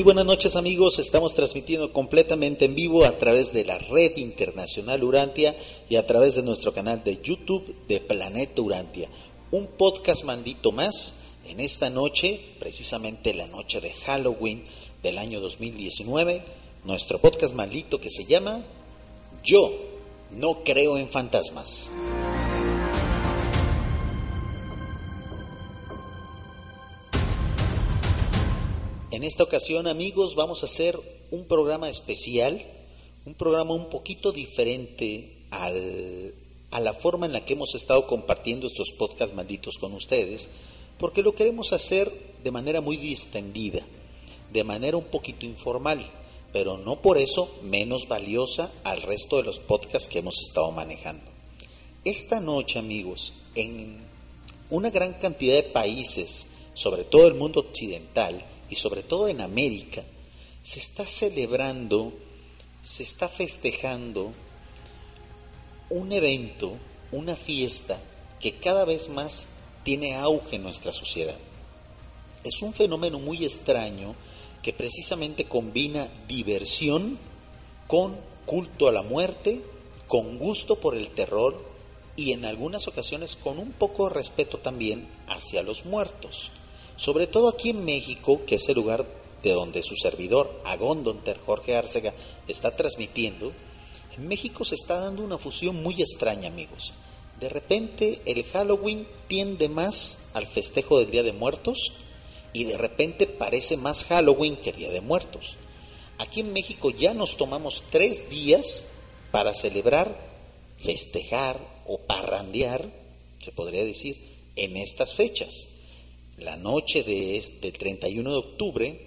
Muy buenas noches amigos, estamos transmitiendo completamente en vivo a través de la red internacional Urantia y a través de nuestro canal de YouTube de Planeta Urantia. Un podcast mandito más en esta noche, precisamente la noche de Halloween del año 2019, nuestro podcast maldito que se llama Yo no creo en fantasmas. En esta ocasión, amigos, vamos a hacer un programa especial, un programa un poquito diferente a la forma en la que hemos estado compartiendo estos podcasts malditos con ustedes, porque lo queremos hacer de manera muy distendida, de manera un poquito informal, pero no por eso menos valiosa al resto de los podcasts que hemos estado manejando. Esta noche, amigos, en una gran cantidad de países, sobre todo el mundo occidental, y sobre todo en América, se está celebrando, se está festejando un evento, una fiesta que cada vez más tiene auge en nuestra sociedad. Es un fenómeno muy extraño que precisamente combina diversión con culto a la muerte, con gusto por el terror y en algunas ocasiones con un poco de respeto también hacia los muertos. Sobre todo aquí en México, que es el lugar de donde su servidor, Agondonter Jorge Arcega, está transmitiendo, en México se está dando una fusión muy extraña, amigos. De repente el Halloween tiende más al festejo del Día de Muertos y de repente parece más Halloween que Día de Muertos. Aquí en México ya nos tomamos tres días para celebrar, festejar o parrandear, se podría decir, en estas fechas la noche de, del 31 de octubre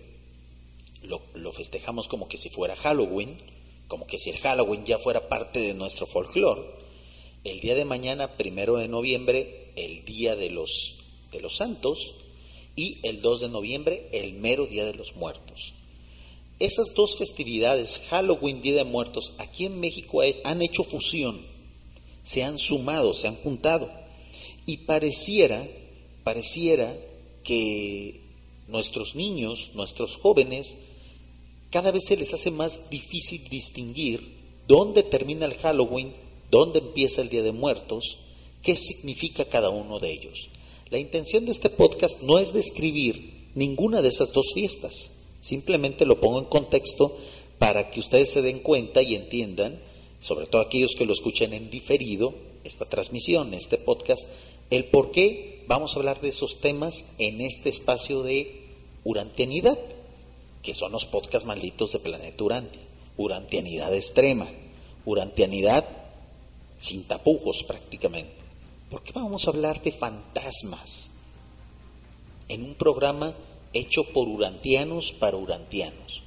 lo, lo, festejamos como que si fuera Halloween, como que si el Halloween ya fuera parte de nuestro folclore. El día de mañana, primero de noviembre, el día de los, de los santos, y el 2 de noviembre, el mero día de los muertos. Esas dos festividades, Halloween, Día de Muertos, aquí en México han hecho fusión, se han sumado, se han juntado, y pareciera, pareciera que nuestros niños, nuestros jóvenes, cada vez se les hace más difícil distinguir dónde termina el Halloween, dónde empieza el Día de Muertos, qué significa cada uno de ellos. La intención de este podcast no es describir ninguna de esas dos fiestas, simplemente lo pongo en contexto para que ustedes se den cuenta y entiendan, sobre todo aquellos que lo escuchen en diferido, esta transmisión, este podcast, el por qué vamos a hablar de esos temas en este espacio de urantianidad, que son los podcasts malditos de Planeta Urantia. Urantianidad extrema, urantianidad sin tapujos prácticamente. ¿Por qué vamos a hablar de fantasmas en un programa hecho por urantianos para urantianos?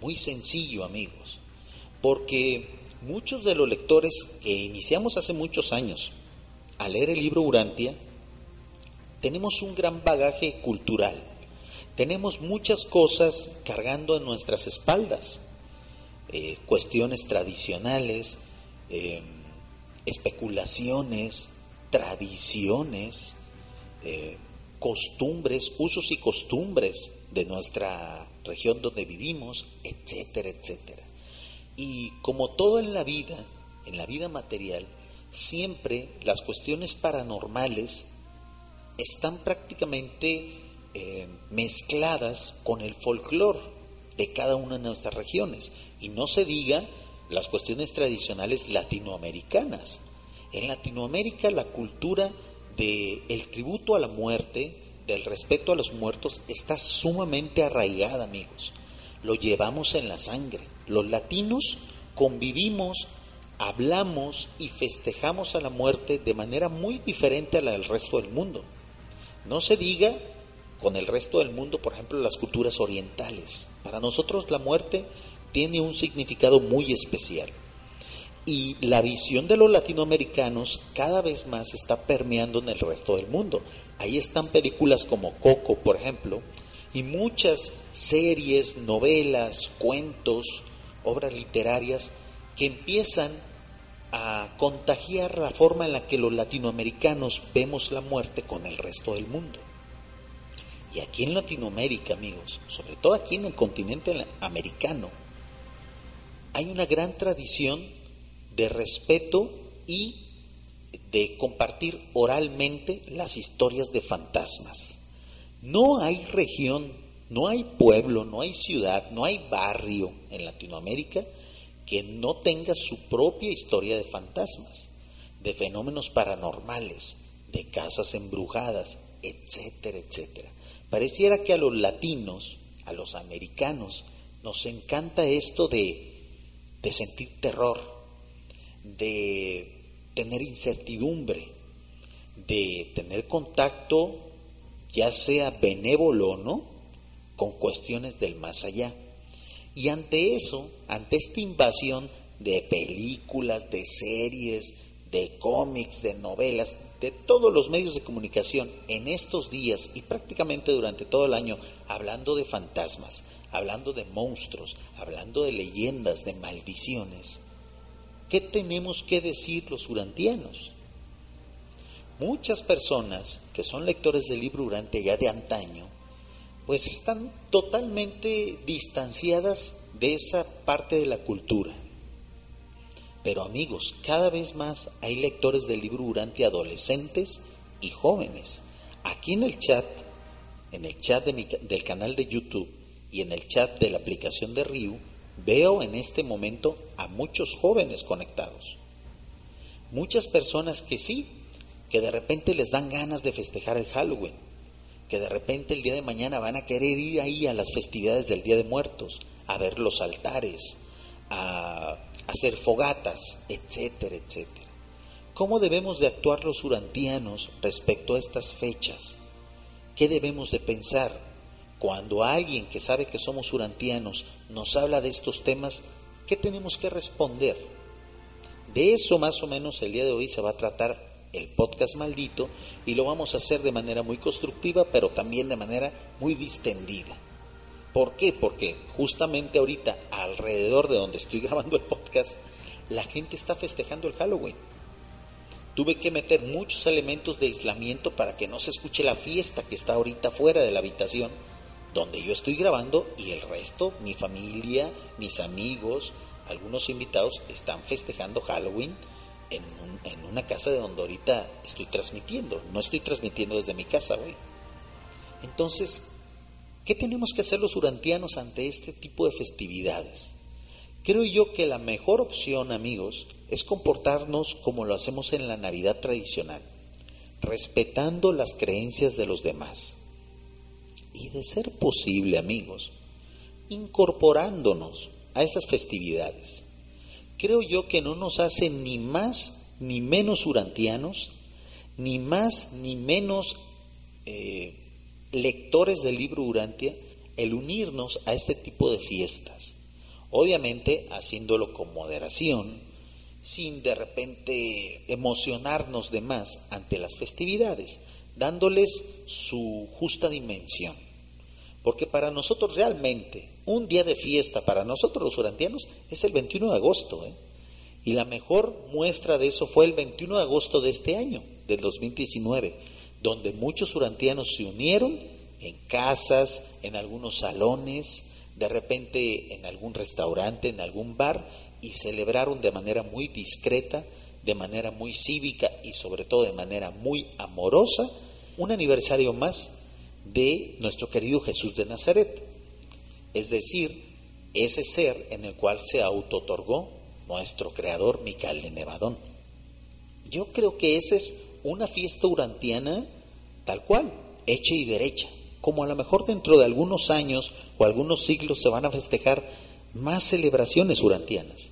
Muy sencillo, amigos, porque muchos de los lectores que iniciamos hace muchos años a leer el libro Urantia, tenemos un gran bagaje cultural, tenemos muchas cosas cargando en nuestras espaldas, eh, cuestiones tradicionales, eh, especulaciones, tradiciones, eh, costumbres, usos y costumbres de nuestra región donde vivimos, etcétera, etcétera. Y como todo en la vida, en la vida material, siempre las cuestiones paranormales están prácticamente eh, mezcladas con el folclore de cada una de nuestras regiones. Y no se diga las cuestiones tradicionales latinoamericanas. En Latinoamérica la cultura del el tributo a la muerte, del respeto a los muertos, está sumamente arraigada, amigos. Lo llevamos en la sangre. Los latinos convivimos, hablamos y festejamos a la muerte de manera muy diferente a la del resto del mundo. No se diga con el resto del mundo, por ejemplo, las culturas orientales. Para nosotros la muerte tiene un significado muy especial. Y la visión de los latinoamericanos cada vez más está permeando en el resto del mundo. Ahí están películas como Coco, por ejemplo, y muchas series, novelas, cuentos, obras literarias que empiezan a contagiar la forma en la que los latinoamericanos vemos la muerte con el resto del mundo. Y aquí en Latinoamérica, amigos, sobre todo aquí en el continente americano, hay una gran tradición de respeto y de compartir oralmente las historias de fantasmas. No hay región, no hay pueblo, no hay ciudad, no hay barrio en Latinoamérica que no tenga su propia historia de fantasmas, de fenómenos paranormales, de casas embrujadas, etcétera, etcétera. Pareciera que a los latinos, a los americanos, nos encanta esto de, de sentir terror, de tener incertidumbre, de tener contacto, ya sea benévolo o no, con cuestiones del más allá. Y ante eso, ante esta invasión de películas, de series, de cómics, de novelas, de todos los medios de comunicación en estos días y prácticamente durante todo el año hablando de fantasmas, hablando de monstruos, hablando de leyendas, de maldiciones. ¿Qué tenemos que decir los urantianos? Muchas personas que son lectores del libro Urante ya de antaño, pues están totalmente distanciadas de esa parte de la cultura. Pero amigos, cada vez más hay lectores del libro durante adolescentes y jóvenes. Aquí en el chat, en el chat del canal de YouTube y en el chat de la aplicación de Ryu, veo en este momento a muchos jóvenes conectados. Muchas personas que sí, que de repente les dan ganas de festejar el Halloween, que de repente el día de mañana van a querer ir ahí a las festividades del Día de Muertos, a ver los altares, a hacer fogatas, etcétera, etcétera. ¿Cómo debemos de actuar los urantianos respecto a estas fechas? ¿Qué debemos de pensar cuando alguien que sabe que somos urantianos nos habla de estos temas? ¿Qué tenemos que responder? De eso más o menos el día de hoy se va a tratar el podcast maldito y lo vamos a hacer de manera muy constructiva, pero también de manera muy distendida. ¿Por qué? Porque justamente ahorita, alrededor de donde estoy grabando el podcast, la gente está festejando el Halloween. Tuve que meter muchos elementos de aislamiento para que no se escuche la fiesta que está ahorita fuera de la habitación donde yo estoy grabando y el resto, mi familia, mis amigos, algunos invitados están festejando Halloween en, una casa de donde ahorita estoy transmitiendo. No estoy transmitiendo desde mi casa hoy. Entonces, ¿Qué tenemos que hacer los urantianos ante este tipo de festividades? Creo yo que la mejor opción, amigos, es comportarnos como lo hacemos en la Navidad tradicional, respetando las creencias de los demás. Y de ser posible, amigos, incorporándonos a esas festividades. Creo yo que no nos hace ni más ni menos urantianos, ni más ni menos eh, lectores del libro Urantia el unirnos a este tipo de fiestas. Obviamente haciéndolo con moderación, sin de repente emocionarnos de más ante las festividades, dándoles su justa dimensión. Porque para nosotros realmente, un día de fiesta para nosotros los urantianos es el 21 de agosto. ¿eh? Y la mejor muestra de eso fue el 21 de agosto de este año, del 2019 donde muchos urantianos se unieron en casas, en algunos salones, de repente en algún restaurante, en algún bar, y celebraron de manera muy discreta, de manera muy cívica y sobre todo de manera muy amorosa un aniversario más de nuestro querido Jesús de Nazaret. Es decir, ese ser en el cual se auto-otorgó nuestro creador Mical de Nevadón. Yo creo que esa es una fiesta urantiana tal cual, hecha y derecha, como a lo mejor dentro de algunos años o algunos siglos se van a festejar más celebraciones urantianas,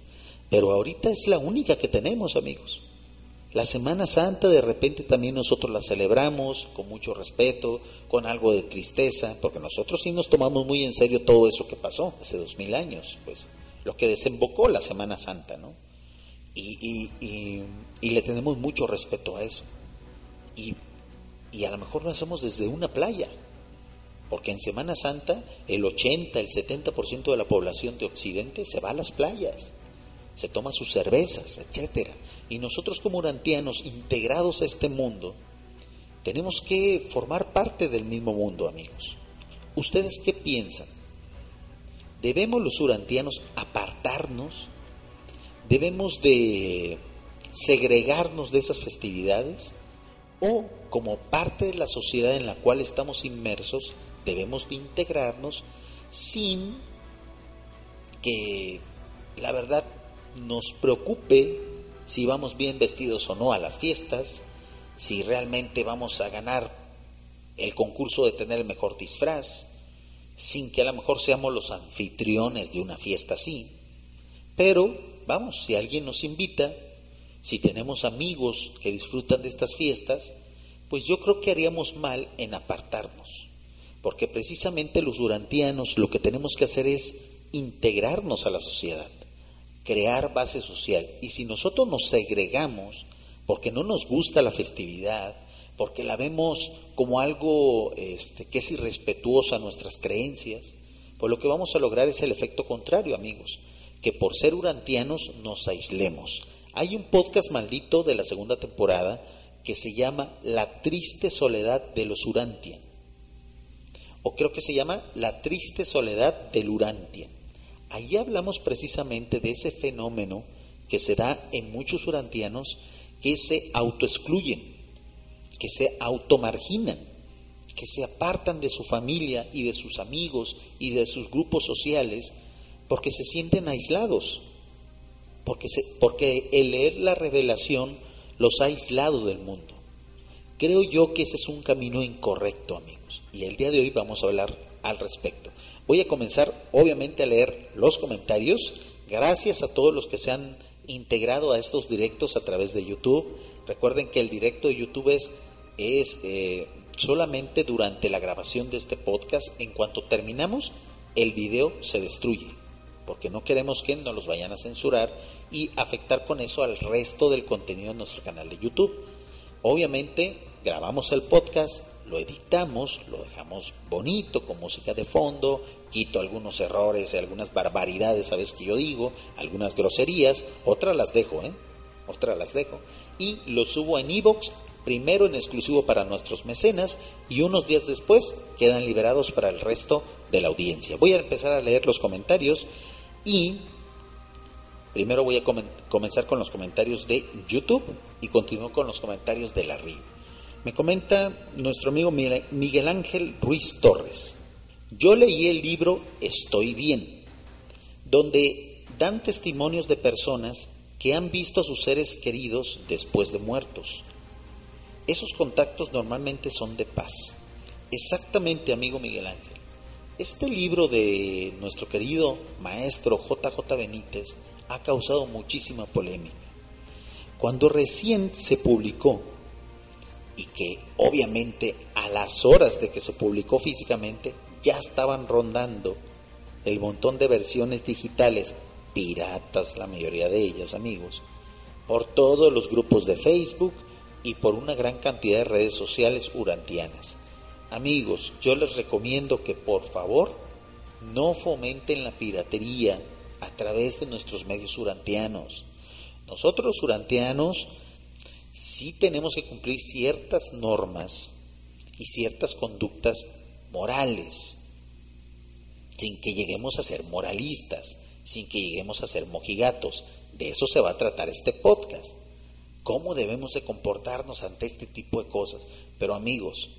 pero ahorita es la única que tenemos, amigos. La Semana Santa de repente también nosotros la celebramos con mucho respeto, con algo de tristeza, porque nosotros sí nos tomamos muy en serio todo eso que pasó hace dos mil años, pues lo que desembocó la Semana Santa, ¿no? Y, le tenemos mucho respeto a eso. Y, y a lo mejor lo hacemos desde una playa, porque en Semana Santa el 80, el 70% de la población de Occidente se va a las playas, se toma sus cervezas, etcétera. Y nosotros como urantianos, integrados a este mundo, tenemos que formar parte del mismo mundo, amigos. ¿Ustedes qué piensan? ¿Debemos los urantianos apartarnos? ¿Debemos de segregarnos de esas festividades? ¿O como parte de la sociedad en la cual estamos inmersos, debemos de integrarnos sin que la verdad nos preocupe si vamos bien vestidos o no a las fiestas, si realmente vamos a ganar el concurso de tener el mejor disfraz, sin que a lo mejor seamos los anfitriones de una fiesta así. Pero, vamos, si alguien nos invita, si tenemos amigos que disfrutan de estas fiestas, pues yo creo que haríamos mal en apartarnos, porque precisamente los urantianos lo que tenemos que hacer es integrarnos a la sociedad crear base social. Y si nosotros nos segregamos porque no nos gusta la festividad, porque la vemos como algo este, que es irrespetuoso a nuestras creencias, pues lo que vamos a lograr es el efecto contrario, amigos, que por ser urantianos nos aislemos. Hay un podcast maldito de la segunda temporada que se llama La triste soledad de los Urantian. O creo que se llama La triste soledad del Urantian. Allí hablamos precisamente de ese fenómeno que se da en muchos urantianos que se autoexcluyen, que se automarginan, que se apartan de su familia y de sus amigos y de sus grupos sociales porque se sienten aislados, porque, porque el leer la revelación los ha aislado del mundo. Creo yo que ese es un camino incorrecto, amigos, y el día de hoy vamos a hablar al respecto. Voy a comenzar obviamente a leer los comentarios. Gracias a todos los que se han integrado a estos directos a través de YouTube. Recuerden que el directo de YouTube es, es eh, solamente durante la grabación de este podcast. En cuanto terminamos, el video se destruye, porque no queremos que nos los vayan a censurar y afectar con eso al resto del contenido de nuestro canal de YouTube. Obviamente, grabamos el podcast, lo editamos, lo dejamos bonito con música de fondo, quito algunos errores, algunas barbaridades, ¿sabes? Que yo digo, algunas groserías, otras las dejo, ¿eh? Otras las dejo. Y lo subo en iBox, primero en exclusivo para nuestros mecenas y unos días después quedan liberados para el resto de la audiencia. Voy a empezar a leer los comentarios y primero voy a comenzar con los comentarios de YouTube y continúo con los comentarios de la RIO. Me comenta nuestro amigo Miguel Ángel Ruiz Torres. Yo leí el libro Estoy bien, donde dan testimonios de personas que han visto a sus seres queridos después de muertos. Esos contactos normalmente son de paz. Exactamente, amigo Miguel Ángel. Este libro de nuestro querido maestro JJ Benítez ha causado muchísima polémica. Cuando recién se publicó, y que obviamente a las horas de que se publicó físicamente ya estaban rondando el montón de versiones digitales, piratas la mayoría de ellas amigos, por todos los grupos de Facebook y por una gran cantidad de redes sociales urantianas. Amigos, yo les recomiendo que por favor no fomenten la piratería a través de nuestros medios urantianos. Nosotros urantianos sí tenemos que cumplir ciertas normas y ciertas conductas morales, sin que lleguemos a ser moralistas, sin que lleguemos a ser mojigatos. De eso se va a tratar este podcast. ¿Cómo debemos de comportarnos ante este tipo de cosas? Pero amigos,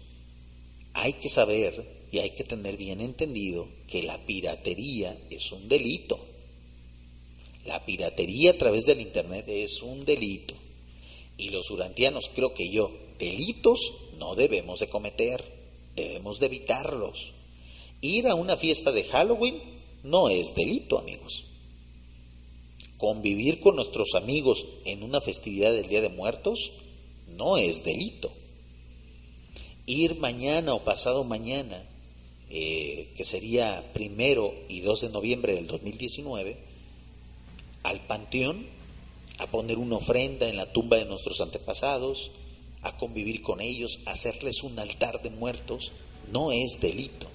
hay que saber y hay que tener bien entendido que la piratería es un delito. La piratería a través del Internet es un delito. Y los urantianos, creo que yo, delitos no debemos de cometer, debemos de evitarlos. Ir a una fiesta de Halloween no es delito, amigos. Convivir con nuestros amigos en una festividad del Día de Muertos no es delito. Ir mañana o pasado mañana, eh, que sería primero y 2 de noviembre del 2019, al panteón a poner una ofrenda en la tumba de nuestros antepasados, a convivir con ellos, a hacerles un altar de muertos, no es delito.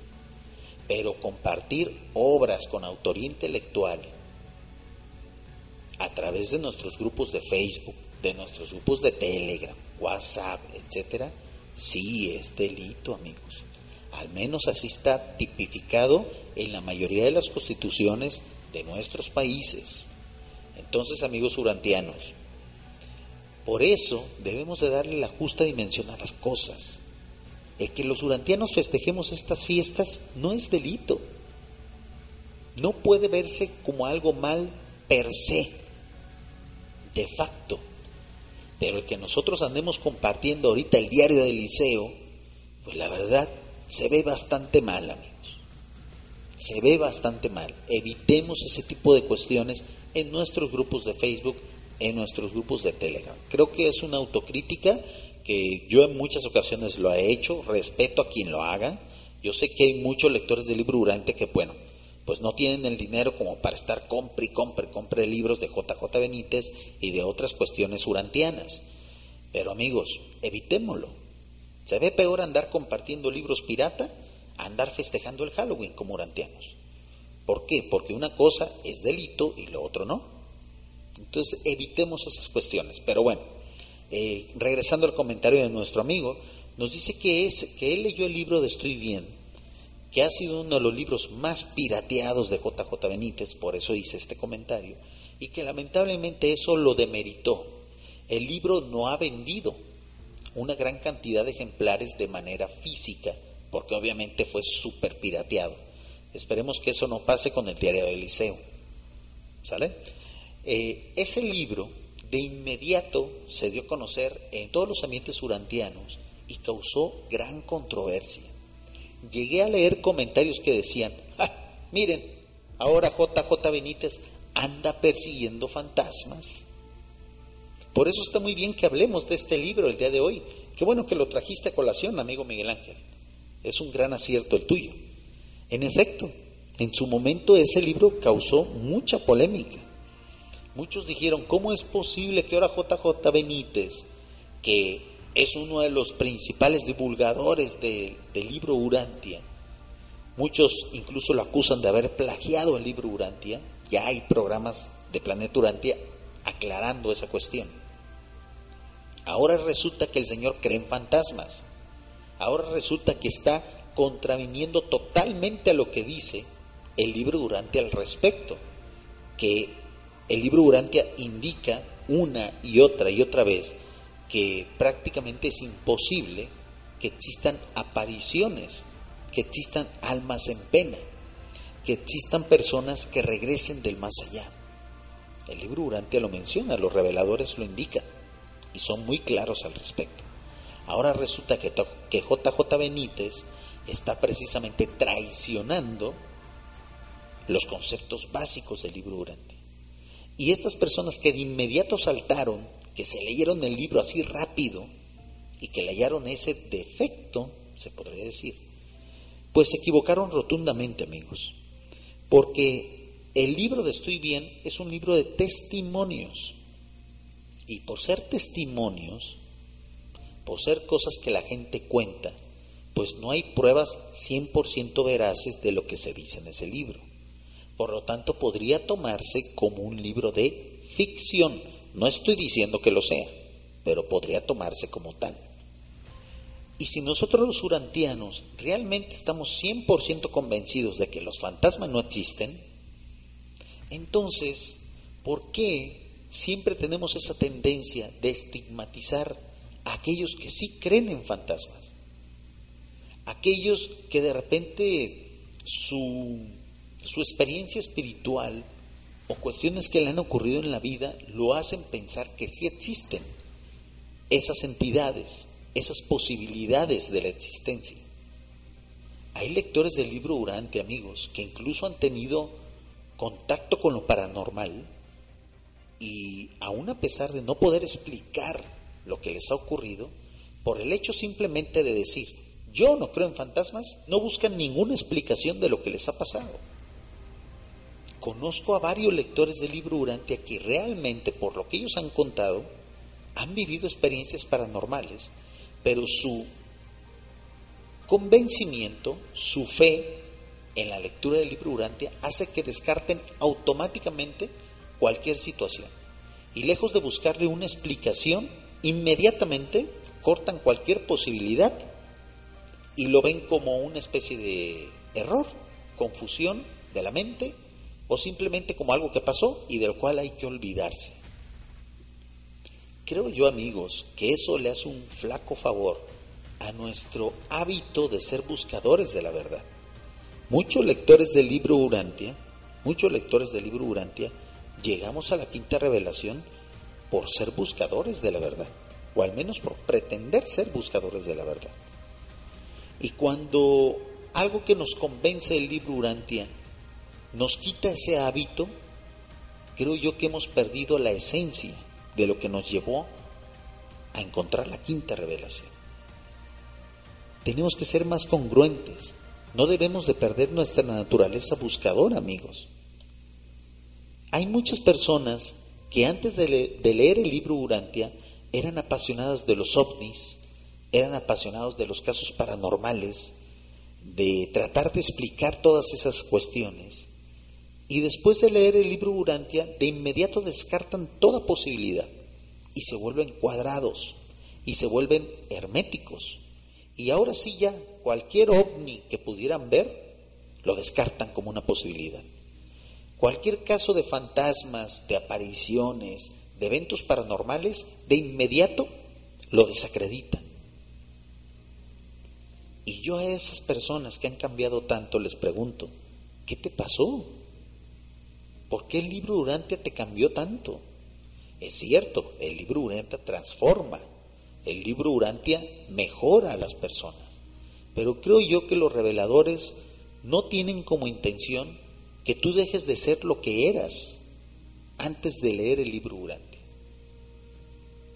Pero compartir obras con autoría intelectual a través de nuestros grupos de Facebook, de nuestros grupos de Telegram, WhatsApp, etcétera, sí es delito, amigos. Al menos así está tipificado en la mayoría de las constituciones de nuestros países. Entonces, amigos urantianos, por eso debemos de darle la justa dimensión a las cosas. El que los urantianos festejemos estas fiestas no es delito. No puede verse como algo mal per se de facto. Pero el que nosotros andemos compartiendo ahorita el diario del liceo, pues la verdad se ve bastante mal, amigos. Se ve bastante mal. Evitemos ese tipo de cuestiones en nuestros grupos de Facebook, en nuestros grupos de Telegram. Creo que es una autocrítica que yo en muchas ocasiones lo he hecho, respeto a quien lo haga. Yo sé que hay muchos lectores del libro durante que, bueno, pues no tienen el dinero como para estar compre y compre, compre libros de JJ Benítez y de otras cuestiones urantianas. Pero amigos, evitémoslo. Se ve peor andar compartiendo libros pirata andar festejando el Halloween como urantianos. ¿Por qué? Porque una cosa es delito y lo otro no. Entonces evitemos esas cuestiones. Pero bueno, eh, regresando al comentario de nuestro amigo, nos dice que, es, que él leyó el libro de Estoy Bien que ha sido uno de los libros más pirateados de JJ Benítez, por eso hice este comentario, y que lamentablemente eso lo demeritó. El libro no ha vendido una gran cantidad de ejemplares de manera física, porque obviamente fue súper pirateado. Esperemos que eso no pase con el diario del liceo. ¿Sale? Eh, ese libro de inmediato se dio a conocer en todos los ambientes urantianos y causó gran controversia llegué a leer comentarios que decían, ah, miren, ahora JJ Benítez anda persiguiendo fantasmas. Por eso está muy bien que hablemos de este libro el día de hoy. Qué bueno que lo trajiste a colación, amigo Miguel Ángel. Es un gran acierto el tuyo. En efecto, en su momento ese libro causó mucha polémica. Muchos dijeron, ¿cómo es posible que ahora JJ Benítez, que es uno de los principales divulgadores del libro Urantia. Muchos incluso lo acusan de haber plagiado el libro Urantia. Ya hay programas de Planeta Urantia aclarando esa cuestión. Ahora resulta que el Señor cree en fantasmas. Ahora resulta que está contraviniendo totalmente a lo que dice el libro Urantia al respecto. Que el libro Urantia indica una y otra y otra vez que prácticamente es imposible que existan apariciones, que existan almas en pena, que existan personas que regresen del más allá. El libro Urantia lo menciona, los reveladores lo indican y son muy claros al respecto. Ahora resulta que, que JJ Benítez está precisamente traicionando los conceptos básicos del libro Urantia. Y estas personas que de inmediato saltaron que se leyeron el libro así rápido y que le hallaron ese defecto, se podría decir, pues se equivocaron rotundamente, amigos, porque el libro de Estoy Bien es un libro de testimonios. Y por ser testimonios, ser cosas que la gente cuenta, pues no hay pruebas 100% veraces de lo que se dice en ese libro. Por lo tanto, podría tomarse como un libro de ficción, no estoy diciendo que lo sea, pero podría tomarse como tal. Y si nosotros los urantianos realmente estamos 100% convencidos de que los fantasmas no existen, entonces, ¿por qué siempre tenemos esa tendencia de estigmatizar aquellos que sí creen en fantasmas? Aquellos que de repente su, su experiencia espiritual o cuestiones que le han ocurrido en la vida lo hacen pensar que sí existen esas entidades, esas posibilidades de la existencia. Hay lectores del libro Durante, amigos, que incluso han tenido contacto con lo paranormal y aún a pesar de no poder explicar lo que les ha ocurrido, por el hecho simplemente de decir, yo no creo en fantasmas, no buscan ninguna explicación de lo que les ha pasado. Conozco a varios lectores del libro Urantia que realmente, por lo que ellos han contado, han vivido experiencias paranormales, pero su convencimiento, su fe en la lectura del libro Urantia hace que descarten automáticamente cualquier situación. Y lejos de buscarle una explicación, inmediatamente cortan cualquier posibilidad y lo ven como una especie de error, confusión de la mente o simplemente como algo que pasó y del cual hay que olvidarse. Creo yo, amigos, que eso le hace un flaco favor a nuestro hábito de ser buscadores de la verdad. Muchos lectores del libro Urantia, muchos lectores del libro Urantia, llegamos a la quinta revelación por ser buscadores de la verdad, o al menos por pretender ser buscadores de la verdad. Y cuando algo que nos convence el libro Urantia nos quita ese hábito, creo yo que hemos perdido la esencia de lo que nos llevó a encontrar la quinta revelación. Tenemos que ser más congruentes, no debemos de perder nuestra naturaleza buscadora, amigos. Hay muchas personas que antes de, leer el libro Urantia eran apasionadas de los ovnis, eran apasionados de los casos paranormales, de tratar de explicar todas esas cuestiones. Y después de leer el libro Urantia, de inmediato descartan toda posibilidad y se vuelven cuadrados y se vuelven herméticos. Y ahora sí ya cualquier ovni que pudieran ver, lo descartan como una posibilidad. Cualquier caso de fantasmas, de apariciones, de eventos paranormales, de inmediato lo desacreditan. Y yo a esas personas que han cambiado tanto les pregunto, ¿qué te pasó? ¿Por qué el libro Urantia te cambió tanto? Es cierto, el libro Urantia transforma, el libro Urantia mejora a las personas, pero creo yo que los reveladores no tienen como intención que tú dejes de ser lo que eras antes de leer el libro Urantia.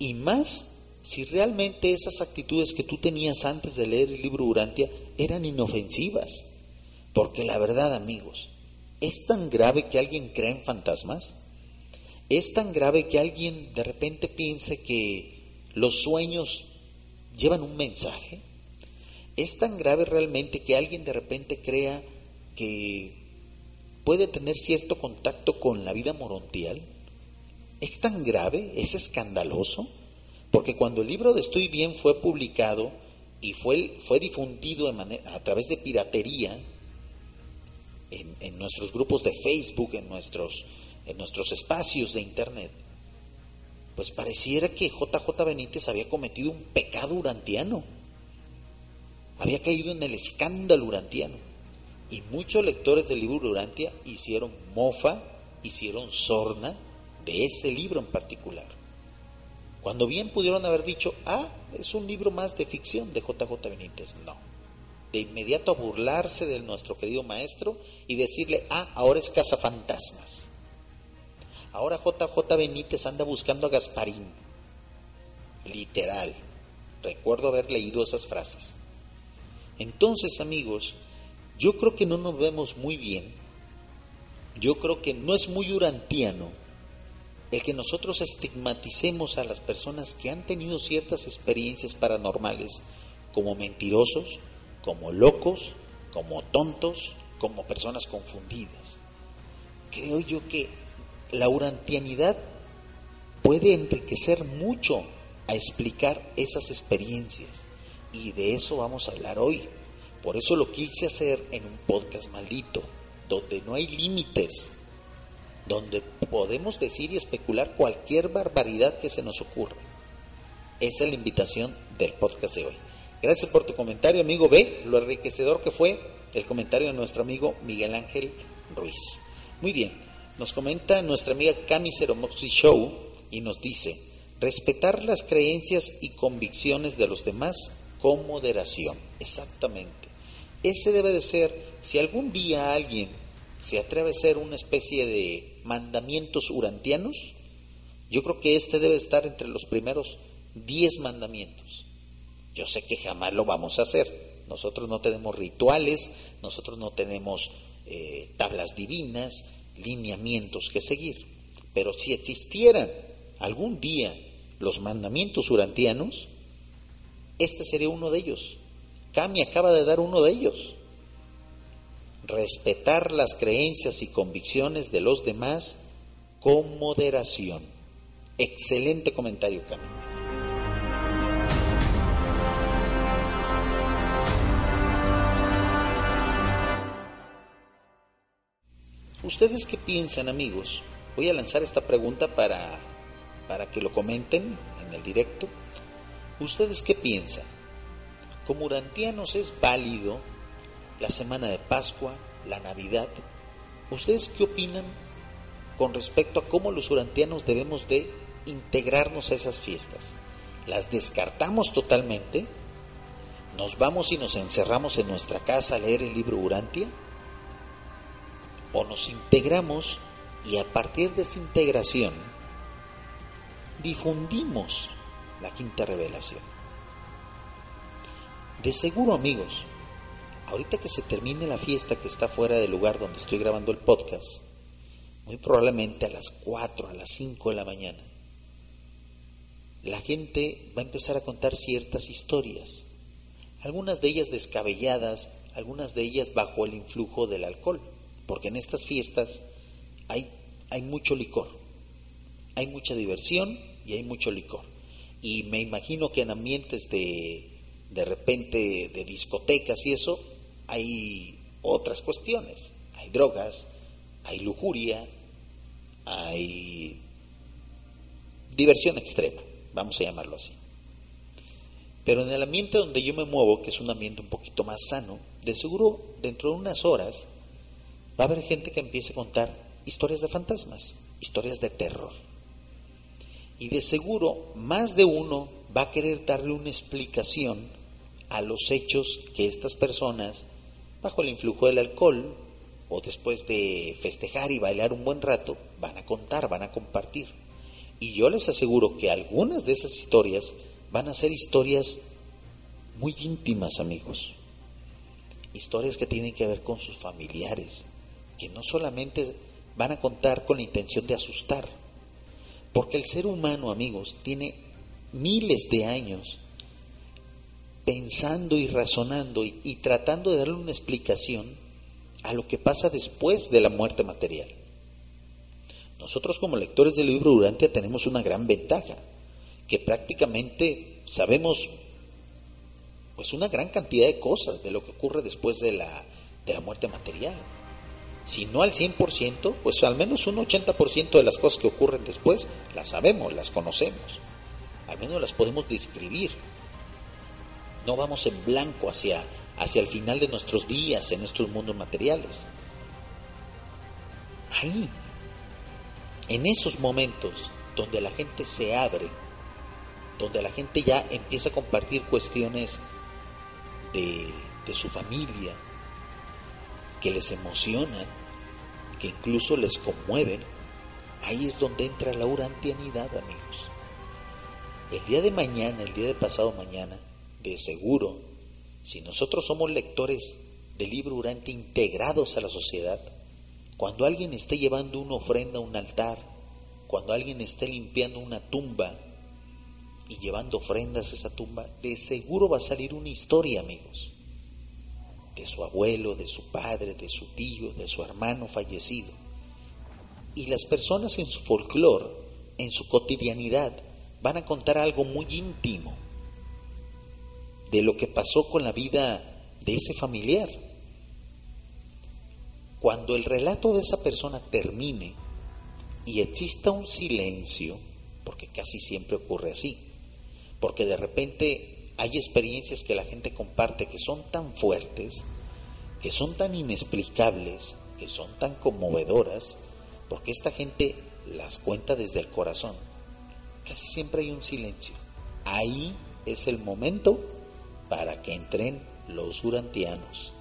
Y más si realmente esas actitudes que tú tenías antes de leer el libro Urantia eran inofensivas. Porque la verdad, amigos, ¿es tan grave que alguien crea en fantasmas? ¿Es tan grave que alguien de repente piense que los sueños llevan un mensaje? ¿Es tan grave realmente que alguien de repente crea que puede tener cierto contacto con la vida morontial? ¿Es tan grave? ¿Es escandaloso? Porque cuando el libro de Estoy Bien fue publicado y fue, fue difundido a través de piratería en, nuestros grupos de Facebook, en nuestros, en nuestros espacios de Internet, pues pareciera que JJ Benítez había cometido un pecado urantiano. Había caído en el escándalo urantiano. Y muchos lectores del libro Urantia hicieron mofa, hicieron sorna de ese libro en particular. Cuando bien pudieron haber dicho, ah, es un libro más de ficción de JJ Benítez. No. De inmediato a burlarse de nuestro querido maestro y decirle, ah, ahora es cazafantasmas. Ahora JJ Benítez anda buscando a Gasparín. Literal. Recuerdo haber leído esas frases. Entonces, amigos, yo creo que no nos vemos muy bien. Yo creo que no es muy urantiano el que nosotros estigmaticemos a las personas que han tenido ciertas experiencias paranormales como mentirosos, como locos, como tontos, como personas confundidas. Creo yo que la urantianidad puede enriquecer mucho a explicar esas experiencias y de eso vamos a hablar hoy. Por eso lo quise hacer en un podcast maldito, donde no hay límites, donde podemos decir y especular cualquier barbaridad que se nos ocurra. Esa es la invitación del podcast de hoy. Gracias por tu comentario, amigo B, lo enriquecedor que fue el comentario de nuestro amigo Miguel Ángel Ruiz. Muy bien, Nos comenta nuestra amiga Cami Ceromoxi Show y nos dice, respetar las creencias y convicciones de los demás con moderación. Exactamente. Ese debe de ser, si algún día alguien se atreve a ser una especie de mandamientos urantianos, yo creo que este debe estar entre los primeros diez mandamientos. Yo sé que jamás lo vamos a hacer. Nosotros no tenemos rituales, nosotros no tenemos eh, tablas divinas, lineamientos que seguir. Pero si existieran algún día los mandamientos urantianos, este sería uno de ellos. Cami acaba de dar uno de ellos. Respetar las creencias y convicciones de los demás con moderación. Excelente comentario, Cami. ¿Ustedes qué piensan, amigos? Voy a lanzar esta pregunta para, para que lo comenten en el directo. ¿Ustedes qué piensan? Como urantianos es válido la semana de Pascua, la Navidad. ¿Ustedes qué opinan con respecto a cómo los urantianos debemos de integrarnos a esas fiestas? ¿Las descartamos totalmente? ¿Nos vamos y nos encerramos en nuestra casa a leer el libro Urantia? ¿O nos integramos y a partir de esa integración difundimos la quinta revelación. De seguro, amigos, ahorita que se termine la fiesta que está fuera del lugar donde estoy grabando el podcast, muy probablemente a las 4, a las 5 de la mañana, la gente va a empezar a contar ciertas historias, algunas de ellas descabelladas, algunas de ellas bajo el influjo del alcohol, porque en estas fiestas hay, hay mucho licor, hay mucha diversión y hay mucho licor. Y me imagino que en ambientes de, de repente, de discotecas y eso, hay otras cuestiones. Hay drogas, hay lujuria, hay diversión extrema, vamos a llamarlo así. Pero en el ambiente donde yo me muevo, que es un ambiente un poquito más sano, de seguro dentro de unas horas va a haber gente que empiece a contar historias de fantasmas, historias de terror. Y de seguro más de uno va a querer darle una explicación a los hechos que estas personas, bajo el influjo del alcohol o después de festejar y bailar un buen rato, van a contar, van a compartir. Y yo les aseguro que algunas de esas historias van a ser historias muy íntimas, amigos. Historias que tienen que ver con sus familiares, que no solamente van a contar con la intención de asustar, porque el ser humano, amigos, tiene miles de años pensando y razonando y, tratando de darle una explicación a lo que pasa después de la muerte material. Nosotros como lectores del libro Durantia tenemos una gran ventaja, que prácticamente sabemos pues una gran cantidad de cosas de lo que ocurre después de la, de la muerte material si no al 100%, pues al menos un 80% de las cosas que ocurren después las sabemos, las conocemos. Al menos las podemos describir. No vamos en blanco hacia, hacia el final de nuestros días en estos mundos materiales. Ahí, en esos momentos donde la gente se abre, donde la gente ya empieza a compartir cuestiones de, de su familia, que les emocionan, que incluso les conmueven, ahí es donde entra la urantianidad, amigos. El día de mañana, el día de pasado mañana, de seguro, si nosotros somos lectores del libro Urante integrados a la sociedad, cuando alguien esté llevando una ofrenda a un altar, cuando alguien esté limpiando una tumba y llevando ofrendas a esa tumba, de seguro va a salir una historia, amigos de su abuelo, de su padre, de su tío, de su hermano fallecido. Y las personas en su folclore, en su cotidianidad, van a contar algo muy íntimo de lo que pasó con la vida de ese familiar. Cuando el relato de esa persona termine y exista un silencio, porque casi siempre ocurre así, porque de repente hay experiencias que la gente comparte que son tan fuertes, que son tan inexplicables, que son tan conmovedoras, porque esta gente las cuenta desde el corazón. Casi siempre hay un silencio. Ahí es el momento para que entren los urantianos.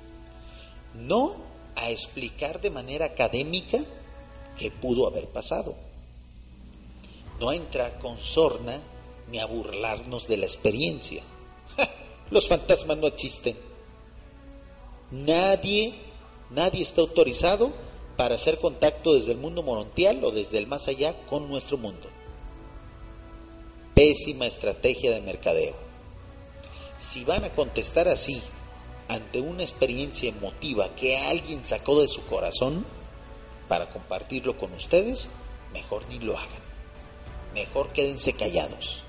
No a explicar de manera académica qué pudo haber pasado. No a entrar con sorna ni a burlarnos de la experiencia. Los fantasmas no existen. Nadie, nadie está autorizado para hacer contacto desde el mundo morontial o desde el más allá con nuestro mundo. Pésima estrategia de mercadeo. Si van a contestar así ante una experiencia emotiva que alguien sacó de su corazón para compartirlo con ustedes, mejor ni lo hagan. Mejor quédense callados.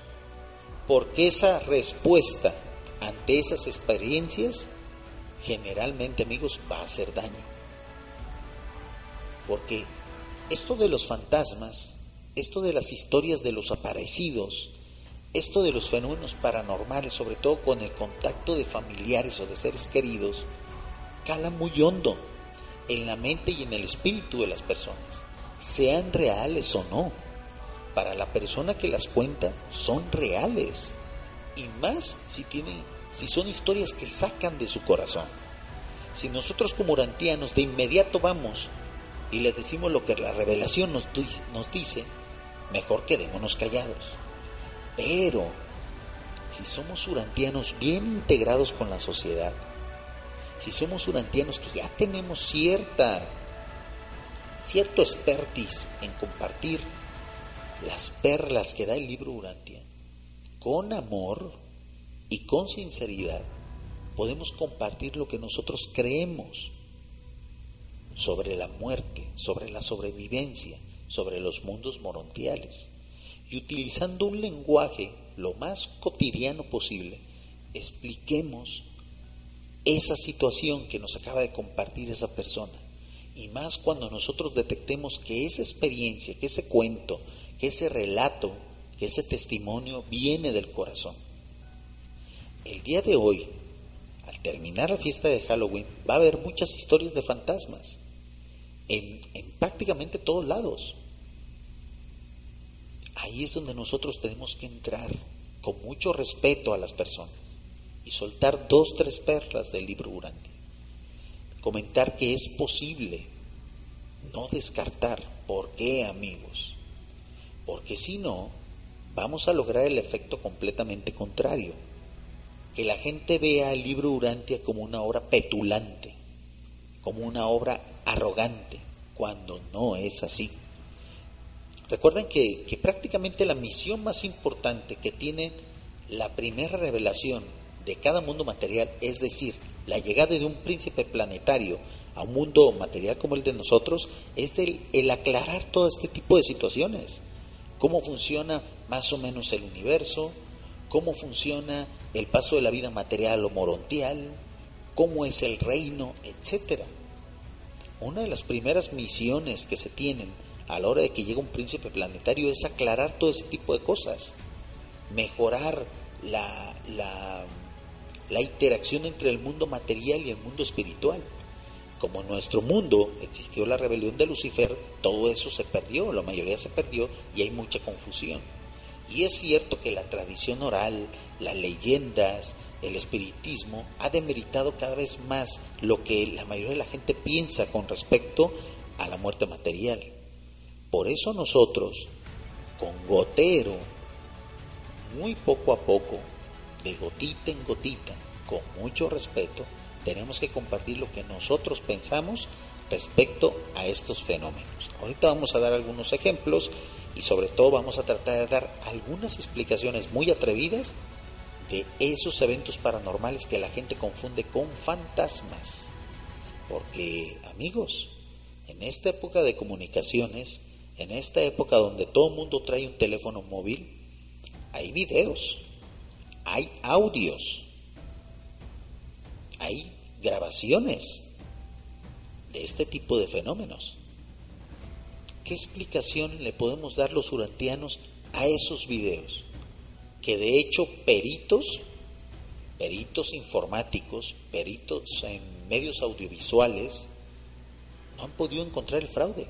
Porque esa respuesta ante esas experiencias generalmente, amigos, va a hacer daño. Porque esto de los fantasmas, esto de las historias de los aparecidos, esto de los fenómenos paranormales, sobre todo con el contacto de familiares o de seres queridos, cala muy hondo en la mente y en el espíritu de las personas, sean reales o no. Para la persona que las cuenta son reales y más si si son historias que sacan de su corazón. Si nosotros como urantianos de inmediato vamos y le decimos lo que la revelación nos dice, mejor quedémonos callados. Pero si somos urantianos bien integrados con la sociedad, si somos urantianos que ya tenemos cierta cierto expertise en compartir las perlas que da el libro Urantia con amor, y con sinceridad podemos compartir lo que nosotros creemos sobre la muerte, sobre la sobrevivencia, sobre los mundos morontiales. Y utilizando un lenguaje lo más cotidiano posible, expliquemos esa situación que nos acaba de compartir esa persona. Y más cuando nosotros detectemos que esa experiencia, que ese cuento, que ese relato, que ese testimonio viene del corazón. El día de hoy, al terminar la fiesta de Halloween, va a haber muchas historias de fantasmas en, prácticamente todos lados. Ahí es donde nosotros tenemos que entrar con mucho respeto a las personas y soltar dos, tres perlas del libro Urante. Comentar que es posible, no descartar. ¿Por qué, amigos? Porque si no, vamos a lograr el efecto completamente contrario que la gente vea el libro Urantia como una obra petulante, como una obra arrogante, cuando no es así. Recuerden que, prácticamente la misión más importante que tiene la primera revelación de cada mundo material, es decir, la llegada de un príncipe planetario a un mundo material como el de nosotros, es el aclarar todo este tipo de situaciones. Cómo funciona más o menos el universo, cómo funciona el paso de la vida material o morontial, cómo es el reino, etcétera. Una de las primeras misiones que se tienen a la hora de que llega un príncipe planetario es aclarar todo ese tipo de cosas, mejorar la, la, la interacción entre el mundo material y el mundo espiritual. Como en nuestro mundo existió la rebelión de Lucifer, todo eso se perdió, la mayoría se perdió y hay mucha confusión. Y es cierto que la tradición oral, las leyendas, el espiritismo ha demeritado cada vez más lo que la mayoría de la gente piensa con respecto a la muerte material. Por eso nosotros, con gotero, muy poco a poco, de gotita en gotita, con mucho respeto, tenemos que compartir lo que nosotros pensamos respecto a estos fenómenos. Ahorita vamos a dar algunos ejemplos y sobre todo vamos a tratar de dar algunas explicaciones muy atrevidas de esos eventos paranormales que la gente confunde con fantasmas. Porque amigos, en esta época de comunicaciones, en esta época donde todo el mundo trae un teléfono móvil, hay videos, hay audios, hay grabaciones de este tipo de fenómenos. ¿Qué explicación le podemos dar los urantianos a esos videos? Que de hecho peritos, peritos informáticos, peritos en medios audiovisuales, no han podido encontrar el fraude.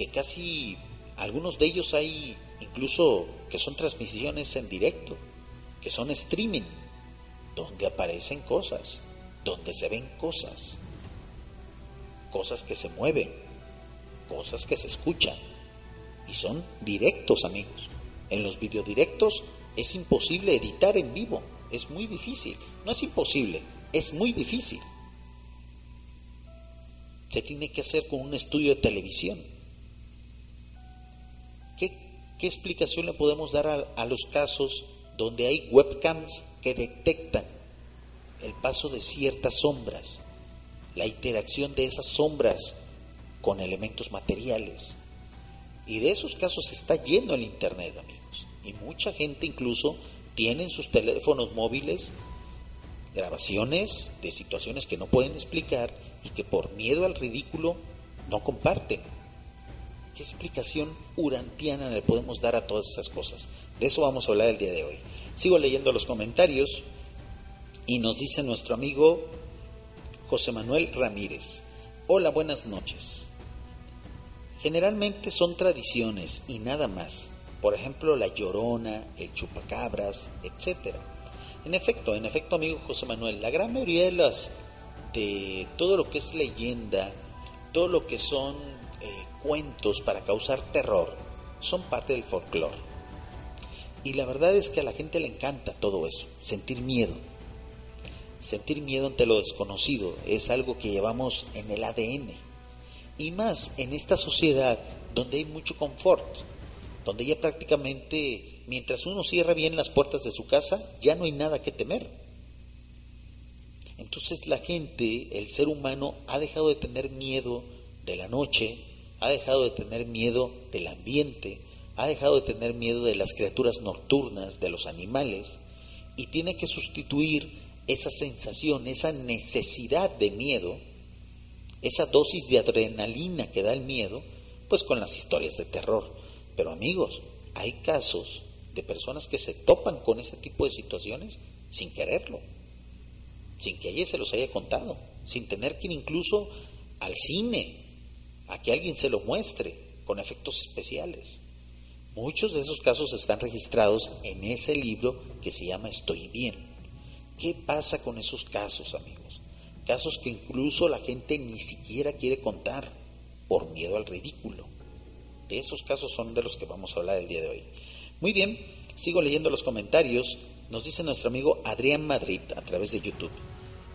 Que casi algunos de ellos hay incluso que son transmisiones en directo, que son streaming, donde aparecen cosas, donde se ven cosas, cosas que se mueven, cosas que se escuchan, y son directos amigos. En los videodirectos es imposible editar en vivo, es muy difícil, no es imposible, es muy difícil. Se tiene que hacer con un estudio de televisión. ¿Qué, explicación le podemos dar a, a los casos donde hay webcams que detectan el paso de ciertas sombras, la interacción de esas sombras con elementos materiales? Y de esos casos está lleno el Internet, amigos. Y mucha gente incluso tiene en sus teléfonos móviles grabaciones de situaciones que no pueden explicar y que por miedo al ridículo no comparten. ¿Qué explicación urantiana le podemos dar a todas esas cosas? De eso vamos a hablar el día de hoy. Sigo leyendo los comentarios y nos dice nuestro amigo José Manuel Ramírez. Hola, buenas noches. Generalmente son tradiciones y nada más. Por ejemplo, la llorona, el chupacabras, etc. En efecto, en efecto, amigo José Manuel, la gran mayoría de las de todo lo que es leyenda, todo lo que son cuentos para causar terror, son parte del folclore. Y la verdad es que a la gente le encanta todo eso, sentir miedo. Sentir miedo ante lo desconocido es algo que llevamos en el ADN. Y más en esta sociedad donde hay mucho confort, donde ya prácticamente, mientras uno cierra bien las puertas de su casa, ya no hay nada que temer. Entonces la gente, el ser humano, ha dejado de tener miedo de la noche, ha dejado de tener miedo del ambiente, ha dejado de tener miedo de las criaturas nocturnas, de los animales, y tiene que sustituir esa sensación, esa necesidad de miedo, esa dosis de adrenalina que da el miedo, pues con las historias de terror. Pero amigos, hay casos de personas que se topan con ese tipo de situaciones sin quererlo sin que ella se los haya contado, sin tener que ir incluso al cine, a que alguien se lo muestre con efectos especiales. Muchos de esos casos están registrados en ese libro que se llama Estoy bien. ¿Qué pasa con esos casos, amigos? Casos que incluso la gente ni siquiera quiere contar por miedo al ridículo. De esos casos son de los que vamos a hablar el día de hoy. Muy bien, sigo leyendo los comentarios. Nos dice nuestro amigo Adrián Madrid a través de YouTube.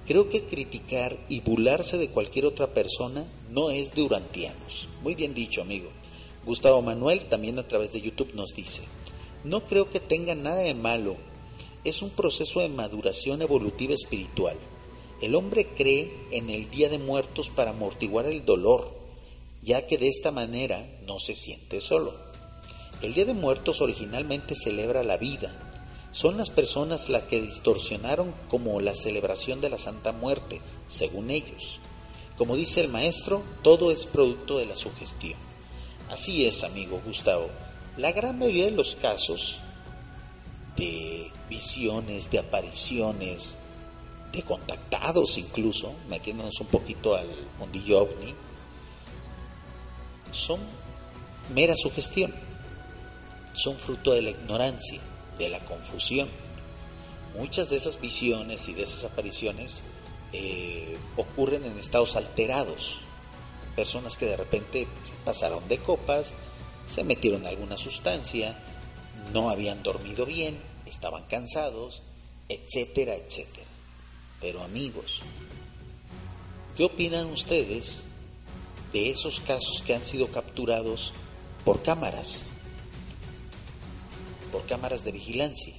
Creo que criticar y burlarse de cualquier otra persona no es de. Muy bien dicho, amigo. Gustavo Manuel también a través de YouTube nos dice, no creo que tenga nada de malo. Es un proceso de maduración evolutiva espiritual. El hombre cree en el Día de Muertos para amortiguar el dolor, ya que de esta manera no se siente solo. El Día de Muertos originalmente celebra la vida, son las personas las que distorsionaron como la celebración de la Santa Muerte, según ellos. Como dice el maestro, todo es producto de la sugestión. Así es, amigo Gustavo. La gran mayoría de los casos de visiones, de apariciones, de contactados incluso, metiéndonos un poquito al mundillo ovni, son mera sugestión, son fruto de la ignorancia de la confusión. Muchas de esas visiones y de esas apariciones eh, ocurren en estados alterados. Personas que de repente se pasaron de copas, se metieron alguna sustancia, no habían dormido bien, estaban cansados, etcétera, etcétera. Pero amigos, ¿qué opinan ustedes de esos casos que han sido capturados por cámaras? Por cámaras de vigilancia.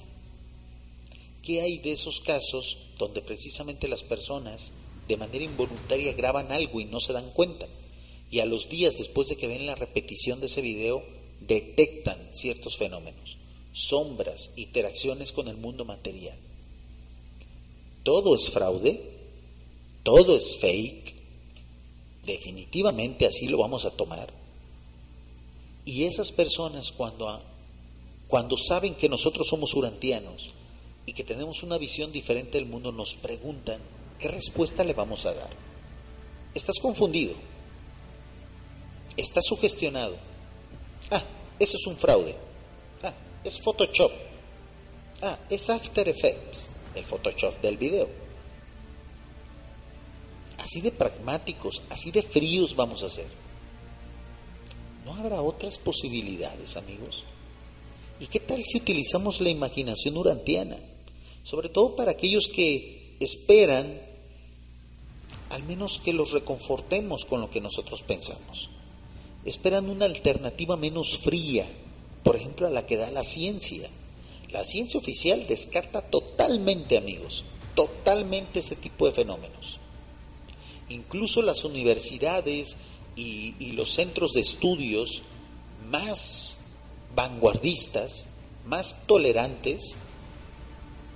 ¿Qué hay de esos casos donde precisamente las personas de manera involuntaria graban algo y no se dan cuenta? Y a los días después de que ven la repetición de ese video, detectan ciertos fenómenos, sombras, interacciones con el mundo material. Todo es fraude, todo es fake, definitivamente así lo vamos a tomar. Y esas personas cuando cuando saben que nosotros somos urantianos y que tenemos una visión diferente del mundo, nos preguntan, ¿qué respuesta le vamos a dar? Estás confundido. está sugestionado. Ah, eso es un fraude. Ah, es Photoshop. Ah, es After Effects, el Photoshop del video. Así de pragmáticos, así de fríos vamos a ser. ¿No habrá otras posibilidades, amigos? ¿Y qué tal si utilizamos la imaginación urantiana? Sobre todo para aquellos que esperan al menos que los reconfortemos con lo que nosotros pensamos. Esperan una alternativa menos fría, por ejemplo, a la que da la ciencia. La ciencia oficial descarta totalmente, amigos, totalmente este tipo de fenómenos. Incluso las universidades y, y los centros de estudios más vanguardistas, más tolerantes,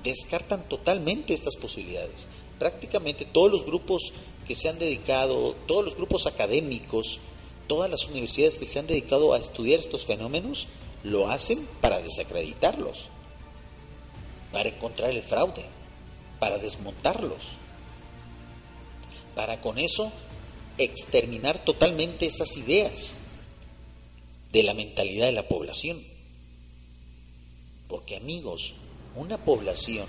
descartan totalmente estas posibilidades. Prácticamente todos los grupos que se han dedicado, todos los grupos académicos, todas las universidades que se han dedicado a estudiar estos fenómenos, lo hacen para desacreditarlos, para encontrar el fraude, para desmontarlos, para con eso exterminar totalmente esas ideas de la mentalidad de la población. Porque amigos, una población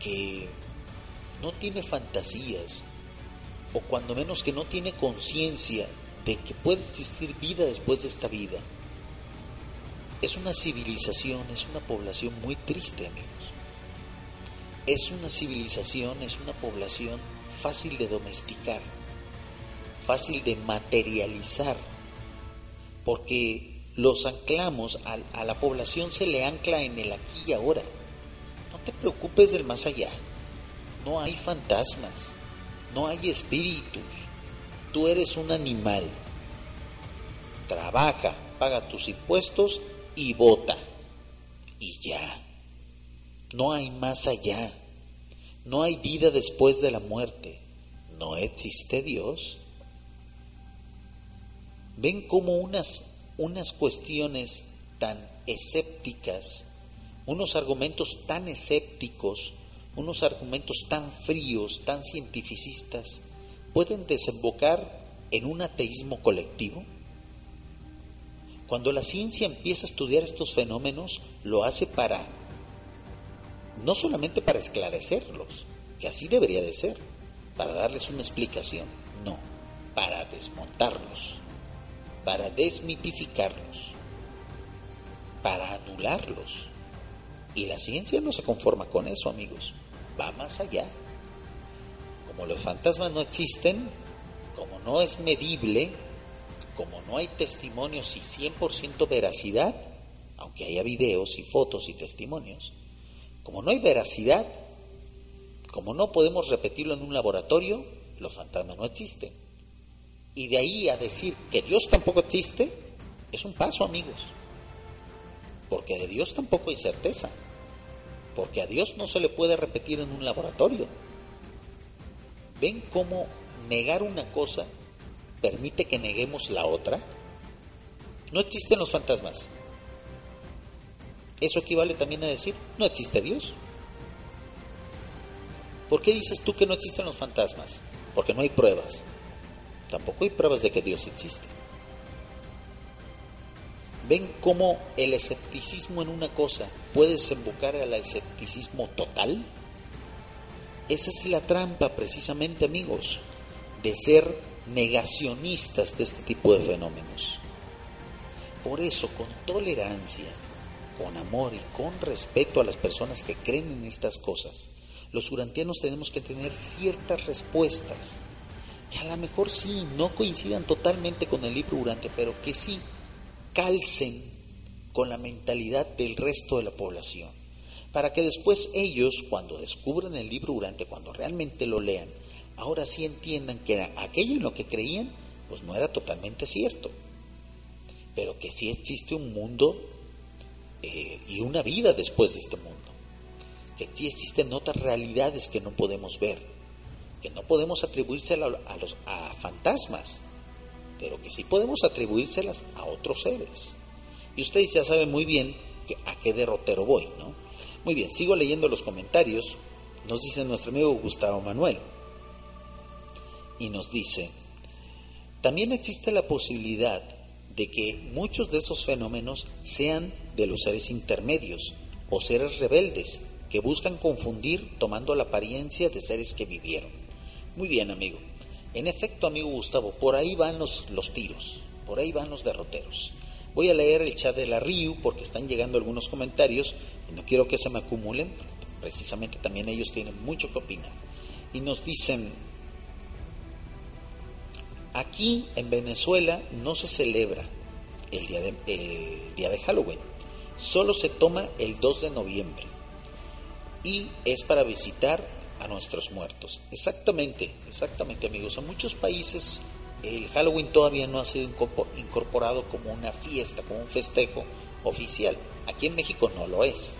que no tiene fantasías, o cuando menos que no tiene conciencia de que puede existir vida después de esta vida, es una civilización, es una población muy triste, amigos. Es una civilización, es una población fácil de domesticar, fácil de materializar, porque los anclamos, a, la población se le ancla en el aquí y ahora. No te preocupes del más allá. No hay fantasmas, no hay espíritus. Tú eres un animal. Trabaja, paga tus impuestos y vota. Y ya. No hay más allá. No hay vida después de la muerte. No existe Dios. Ven como unas unas cuestiones tan escépticas, unos argumentos tan escépticos, unos argumentos tan fríos, tan cientificistas, pueden desembocar en un ateísmo colectivo? Cuando la ciencia empieza a estudiar estos fenómenos, lo hace para, no solamente para esclarecerlos, que así debería de ser, para darles una explicación, no, para desmontarlos para desmitificarlos, para anularlos. Y la ciencia no se conforma con eso, amigos, va más allá. Como los fantasmas no existen, como no es medible, como no hay testimonios y 100% veracidad, aunque haya videos y fotos y testimonios, como no hay veracidad, como no podemos repetirlo en un laboratorio, los fantasmas no existen. Y de ahí a decir que Dios tampoco existe, es un paso, amigos. Porque de Dios tampoco hay certeza. Porque a Dios no se le puede repetir en un laboratorio. ¿Ven cómo negar una cosa permite que neguemos la otra? No existen los fantasmas. Eso equivale también a decir, no existe Dios. ¿Por qué dices tú que no existen los fantasmas? Porque no hay pruebas. Tampoco hay pruebas de que Dios existe. ¿Ven cómo el escepticismo en una cosa puede desembocar al escepticismo total? Esa es la trampa precisamente, amigos, de ser negacionistas de este tipo de fenómenos. Por eso, con tolerancia, con amor y con respeto a las personas que creen en estas cosas, los urantianos tenemos que tener ciertas respuestas que a lo mejor sí no coincidan totalmente con el libro Durante, pero que sí calcen con la mentalidad del resto de la población, para que después ellos, cuando descubran el libro Durante, cuando realmente lo lean, ahora sí entiendan que aquello en lo que creían, pues no era totalmente cierto, pero que sí existe un mundo eh, y una vida después de este mundo, que sí existen otras realidades que no podemos ver que no podemos atribuírselas a los a fantasmas, pero que sí podemos atribuírselas a otros seres. Y ustedes ya saben muy bien a qué derrotero voy, ¿no? Muy bien, sigo leyendo los comentarios. Nos dice nuestro amigo Gustavo Manuel. Y nos dice, También existe la posibilidad de que muchos de esos fenómenos sean de los seres intermedios o seres rebeldes que buscan confundir tomando la apariencia de seres que vivieron. Muy bien, amigo. En efecto, amigo Gustavo, por ahí van los, los tiros, por ahí van los derroteros. Voy a leer el chat de la RIU porque están llegando algunos comentarios y no quiero que se me acumulen, precisamente también ellos tienen mucho que opinar. Y nos dicen, aquí en Venezuela no se celebra el día de, el día de Halloween, solo se toma el 2 de noviembre y es para visitar a nuestros muertos. Exactamente, exactamente amigos. En muchos países el Halloween todavía no ha sido incorporado como una fiesta, como un festejo oficial. Aquí en México no lo es,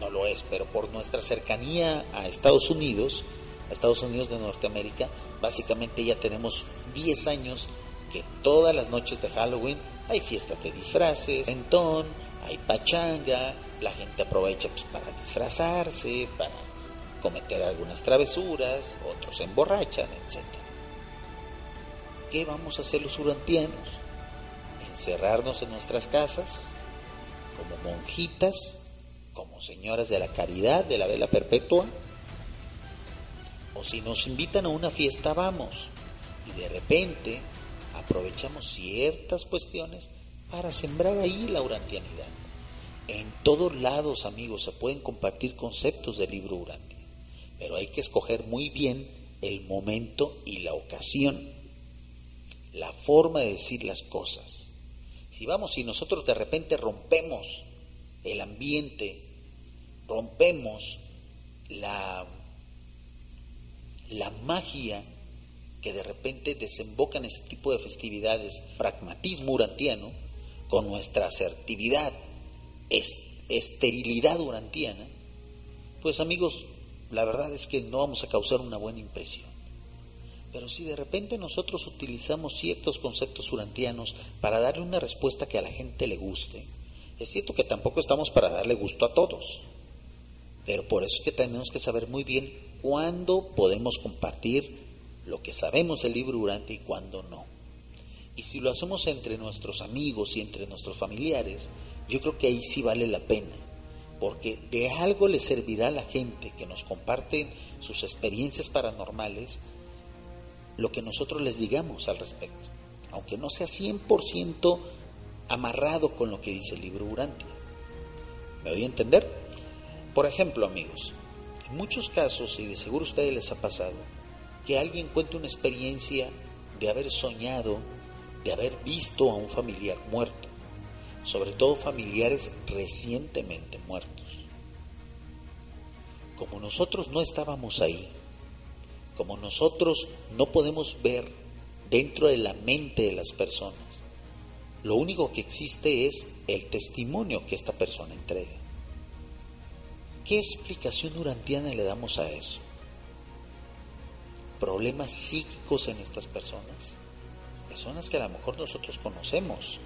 no lo es, pero por nuestra cercanía a Estados Unidos, a Estados Unidos de Norteamérica, básicamente ya tenemos 10 años que todas las noches de Halloween hay fiestas de disfraces, entón, hay pachanga, la gente aprovecha pues, para disfrazarse, para cometer algunas travesuras, otros se emborrachan, etc. ¿Qué vamos a hacer los urantianos? ¿Encerrarnos en nuestras casas como monjitas, como señoras de la caridad, de la vela perpetua? O si nos invitan a una fiesta, vamos. Y de repente aprovechamos ciertas cuestiones para sembrar ahí la urantianidad. En todos lados, amigos, se pueden compartir conceptos del libro Urantia, pero hay que escoger muy bien el momento y la ocasión, la forma de decir las cosas. Si vamos, si nosotros de repente rompemos el ambiente, rompemos la, la magia que de repente desemboca en este tipo de festividades, pragmatismo urantiano, con nuestra asertividad, esterilidad urantiana, pues amigos, la verdad es que no vamos a causar una buena impresión. Pero si de repente nosotros utilizamos ciertos conceptos urantianos para darle una respuesta que a la gente le guste, es cierto que tampoco estamos para darle gusto a todos, pero por eso es que tenemos que saber muy bien cuándo podemos compartir lo que sabemos del libro Urante y cuándo no. Y si lo hacemos entre nuestros amigos y entre nuestros familiares, yo creo que ahí sí vale la pena, porque de algo le servirá a la gente que nos comparte sus experiencias paranormales lo que nosotros les digamos al respecto, aunque no sea 100% amarrado con lo que dice el libro Urantia. ¿Me doy a entender? Por ejemplo, amigos, en muchos casos, y de seguro a ustedes les ha pasado, que alguien cuente una experiencia de haber soñado, de haber visto a un familiar muerto sobre todo familiares recientemente muertos. Como nosotros no estábamos ahí, como nosotros no podemos ver dentro de la mente de las personas, lo único que existe es el testimonio que esta persona entrega. ¿Qué explicación urantiana le damos a eso? ¿Problemas psíquicos en estas personas? Personas que a lo mejor nosotros conocemos,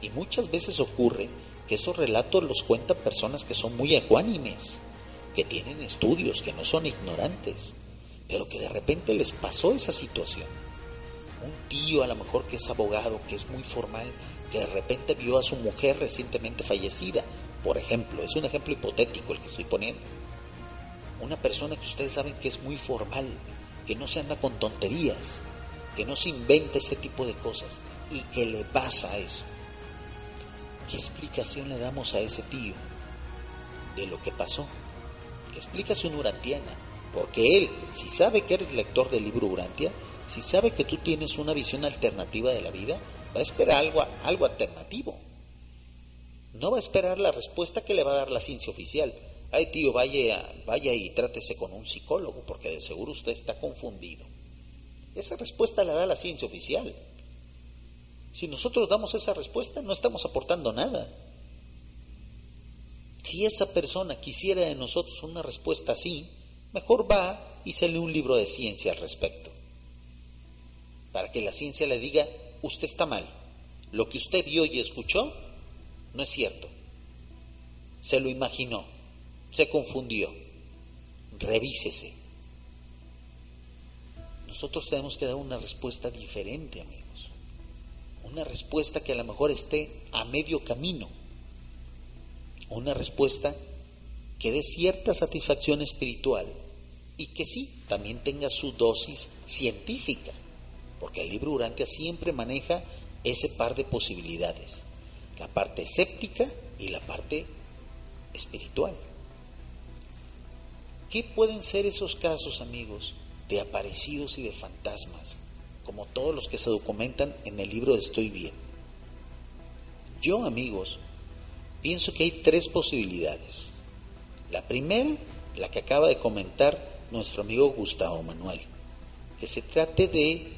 y muchas veces ocurre que esos relatos los cuentan personas que son muy ecuánimes, que tienen estudios, que no son ignorantes, pero que de repente les pasó esa situación. Un tío a lo mejor que es abogado, que es muy formal, que de repente vio a su mujer recientemente fallecida, por ejemplo, es un ejemplo hipotético el que estoy poniendo. Una persona que ustedes saben que es muy formal, que no se anda con tonterías, que no se inventa ese tipo de cosas y que le pasa eso. ¿Qué explicación le damos a ese tío de lo que pasó? ¿Qué explicación urantiana? Porque él, si sabe que eres lector del libro Urantia, si sabe que tú tienes una visión alternativa de la vida, va a esperar algo, algo alternativo. No va a esperar la respuesta que le va a dar la ciencia oficial. Ay, tío, vaya, vaya y trátese con un psicólogo, porque de seguro usted está confundido. Esa respuesta la da la ciencia oficial. Si nosotros damos esa respuesta, no estamos aportando nada. Si esa persona quisiera de nosotros una respuesta así, mejor va y se lee un libro de ciencia al respecto. Para que la ciencia le diga, usted está mal. Lo que usted vio y escuchó no es cierto. Se lo imaginó, se confundió. Revísese. Nosotros tenemos que dar una respuesta diferente, amigos. Una respuesta que a lo mejor esté a medio camino, una respuesta que dé cierta satisfacción espiritual y que sí, también tenga su dosis científica, porque el libro Urantia siempre maneja ese par de posibilidades, la parte escéptica y la parte espiritual. ¿Qué pueden ser esos casos, amigos, de aparecidos y de fantasmas, como todos los que se documentan en el libro Estoy Bien? Yo, amigos, pienso que hay tres posibilidades. La primera, la que acaba de comentar nuestro amigo Gustavo Manuel, que se trate de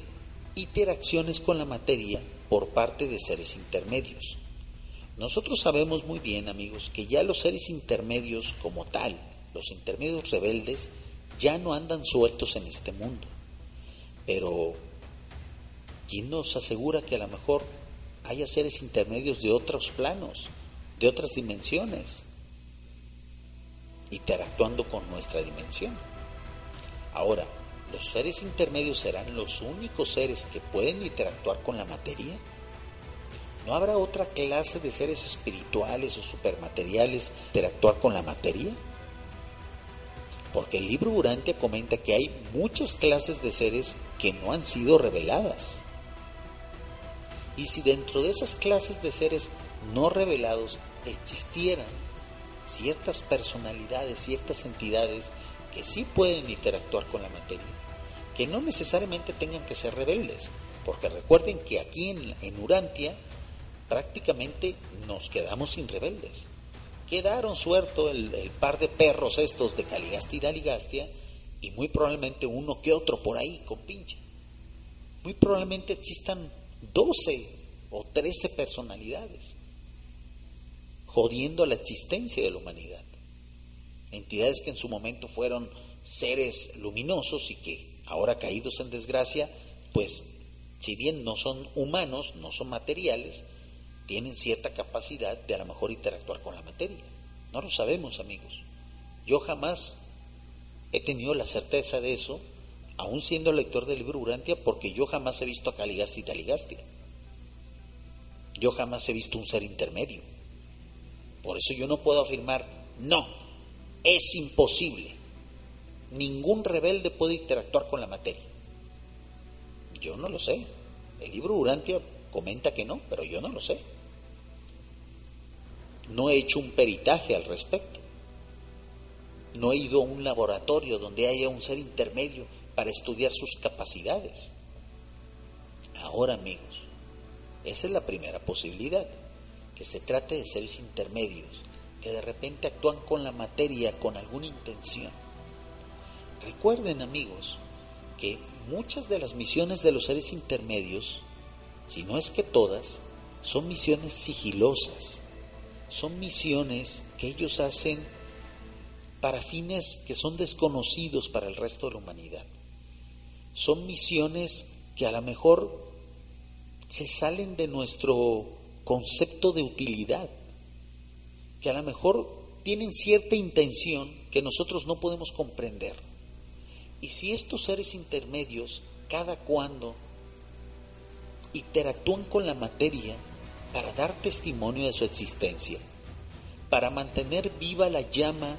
interacciones con la materia por parte de seres intermedios. Nosotros sabemos muy bien, amigos, que ya los seres intermedios como tal, los intermedios rebeldes ya no andan sueltos en este mundo. Pero, ¿quién nos asegura que a lo mejor haya seres intermedios de otros planos, de otras dimensiones, interactuando con nuestra dimensión? Ahora, ¿los seres intermedios serán los únicos seres que pueden interactuar con la materia? ¿No habrá otra clase de seres espirituales o supermateriales interactuar con la materia? Porque el libro Urantia comenta que hay muchas clases de seres que no han sido reveladas. Y si dentro de esas clases de seres no revelados existieran ciertas personalidades, ciertas entidades que sí pueden interactuar con la materia, que no necesariamente tengan que ser rebeldes, porque recuerden que aquí en, en Urantia prácticamente nos quedamos sin rebeldes quedaron suelto el, par de perros estos de Caligastia y Daligastia y muy probablemente uno que otro por ahí con pinche. Muy probablemente existan 12 o 13 personalidades jodiendo la existencia de la humanidad. Entidades que en su momento fueron seres luminosos y que ahora caídos en desgracia, pues si bien no son humanos, no son materiales, tienen cierta capacidad de a lo mejor interactuar con la materia. No lo sabemos, amigos. Yo jamás he tenido la certeza de eso, aún siendo lector del libro Urantia, porque yo jamás he visto a Caligasti y Taligastia. Yo jamás he visto un ser intermedio. Por eso yo no puedo afirmar, no, es imposible. Ningún rebelde puede interactuar con la materia. Yo no lo sé. El libro Urantia comenta que no, pero yo no lo sé. No he hecho un peritaje al respecto. No he ido a un laboratorio donde haya un ser intermedio para estudiar sus capacidades. Ahora, amigos, esa es la primera posibilidad, que se trate de seres intermedios, que de repente actúan con la materia con alguna intención. Recuerden, amigos, que muchas de las misiones de los seres intermedios, si no es que todas, son misiones sigilosas, son misiones que ellos hacen para fines que son desconocidos para el resto de la humanidad. Son misiones que a lo mejor se salen de nuestro concepto de utilidad, que a lo mejor tienen cierta intención que nosotros no podemos comprender. Y si estos seres intermedios, cada cuando interactúan con la materia, para dar testimonio de su existencia, para mantener viva la llama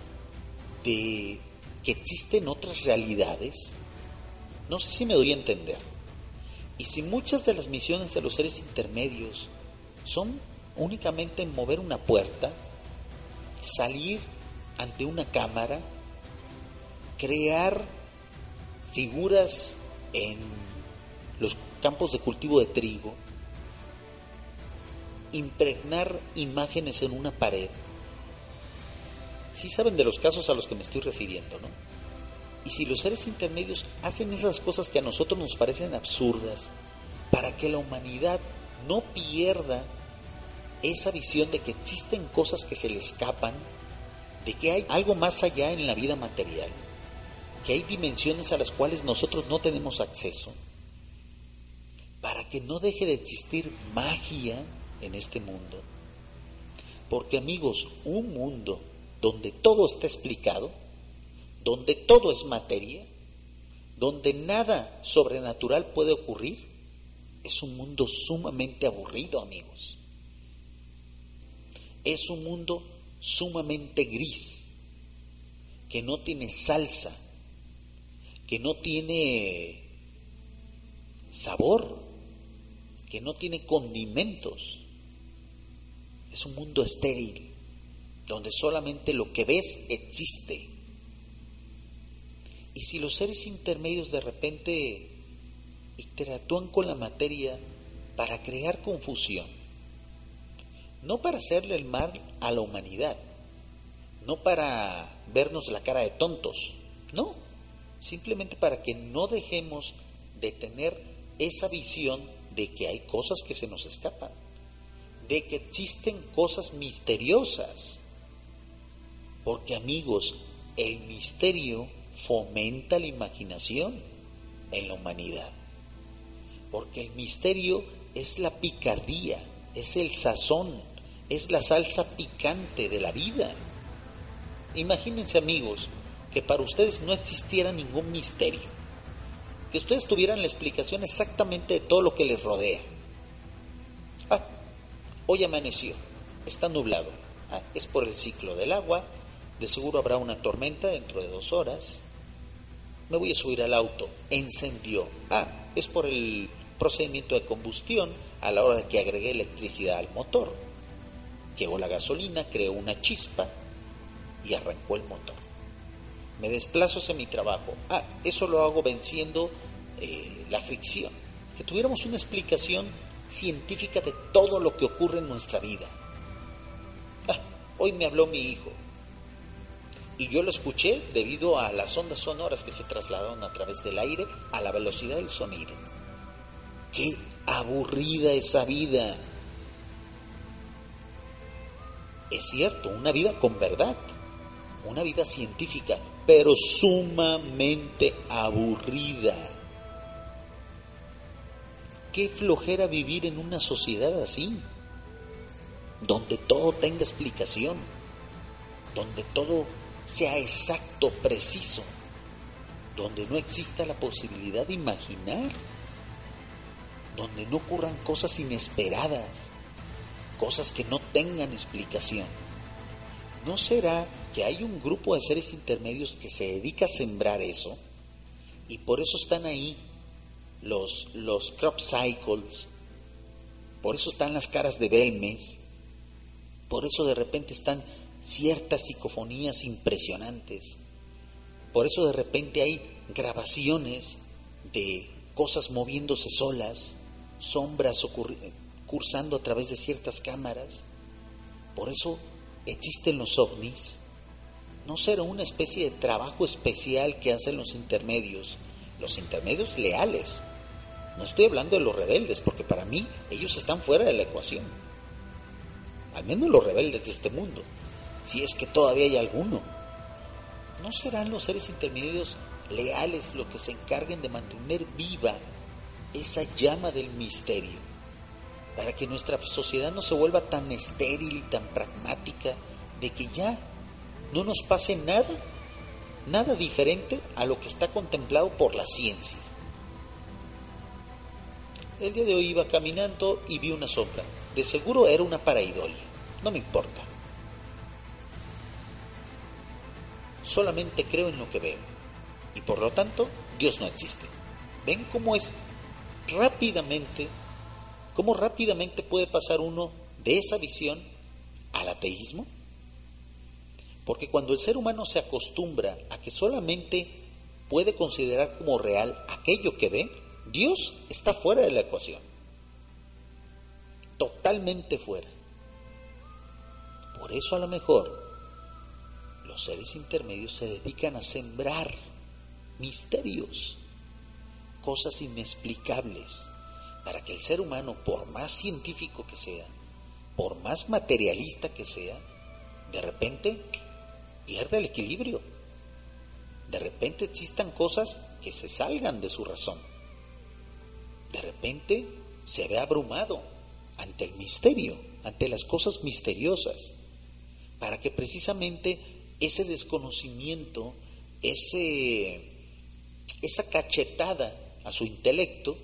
de que existen otras realidades. No sé si me doy a entender. Y si muchas de las misiones de los seres intermedios son únicamente mover una puerta, salir ante una cámara, crear figuras en los campos de cultivo de trigo, impregnar imágenes en una pared. Sí saben de los casos a los que me estoy refiriendo, ¿no? Y si los seres intermedios hacen esas cosas que a nosotros nos parecen absurdas, para que la humanidad no pierda esa visión de que existen cosas que se le escapan, de que hay algo más allá en la vida material, que hay dimensiones a las cuales nosotros no tenemos acceso, para que no deje de existir magia en este mundo. Porque amigos, un mundo donde todo está explicado, donde todo es materia, donde nada sobrenatural puede ocurrir, es un mundo sumamente aburrido, amigos. Es un mundo sumamente gris, que no tiene salsa, que no tiene sabor, que no tiene condimentos. Es un mundo estéril, donde solamente lo que ves existe. Y si los seres intermedios de repente interactúan con la materia para crear confusión, no para hacerle el mal a la humanidad, no para vernos la cara de tontos, no, simplemente para que no dejemos de tener esa visión de que hay cosas que se nos escapan, de que existen cosas misteriosas. Porque amigos, el misterio fomenta la imaginación en la humanidad. Porque el misterio es la picardía, es el sazón, es la salsa picante de la vida. Imagínense amigos que para ustedes no existiera ningún misterio, que ustedes tuvieran la explicación exactamente de todo lo que les rodea. Ah, hoy amaneció, está nublado, ah, es por el ciclo del agua, de seguro habrá una tormenta dentro de dos horas, me voy a subir al auto, encendió, ah, es por el procedimiento de combustión a la hora de que agregué electricidad al motor. Llegó la gasolina, creó una chispa y arrancó el motor. Me desplazo hacia mi trabajo. Ah, eso lo hago venciendo eh, la fricción. Que tuviéramos una explicación científica de todo lo que ocurre en nuestra vida. Ah, hoy me habló mi hijo. Y yo lo escuché debido a las ondas sonoras que se trasladaron a través del aire a la velocidad del sonido. Qué aburrida esa vida. Es cierto, una vida con verdad, una vida científica, pero sumamente aburrida. Qué flojera vivir en una sociedad así, donde todo tenga explicación, donde todo sea exacto, preciso, donde no exista la posibilidad de imaginar, donde no ocurran cosas inesperadas, cosas que no tengan explicación. ¿No será que hay un grupo de seres intermedios que se dedica a sembrar eso? Y por eso están ahí los, los crop cycles, por eso están las caras de Belmes, por eso de repente están ciertas psicofonías impresionantes, por eso de repente hay grabaciones de cosas moviéndose solas, sombras cursando a través de ciertas cámaras, por eso existen los ovnis. ¿No será una especie de trabajo especial que hacen los intermedios? Los intermedios leales. No estoy hablando de los rebeldes, porque para mí ellos están fuera de la ecuación. Al menos los rebeldes de este mundo, si es que todavía hay alguno. ¿No serán los seres intermedios leales los que se encarguen de mantener viva esa llama del misterio? para que nuestra sociedad no se vuelva tan estéril y tan pragmática de que ya no nos pase nada, nada diferente a lo que está contemplado por la ciencia. El día de hoy iba caminando y vi una sombra. De seguro era una paraidolia. No me importa. Solamente creo en lo que veo. Y por lo tanto, Dios no existe. ¿Ven cómo es rápidamente ¿Cómo rápidamente puede pasar uno de esa visión al ateísmo? Porque cuando el ser humano se acostumbra a que solamente puede considerar como real aquello que ve, Dios está fuera de la ecuación. Totalmente fuera. Por eso a lo mejor los seres intermedios se dedican a sembrar misterios, cosas inexplicables para que el ser humano, por más científico que sea, por más materialista que sea, de repente pierda el equilibrio. De repente existan cosas que se salgan de su razón. De repente se ve abrumado ante el misterio, ante las cosas misteriosas, para que precisamente ese desconocimiento, ese, esa cachetada a su intelecto,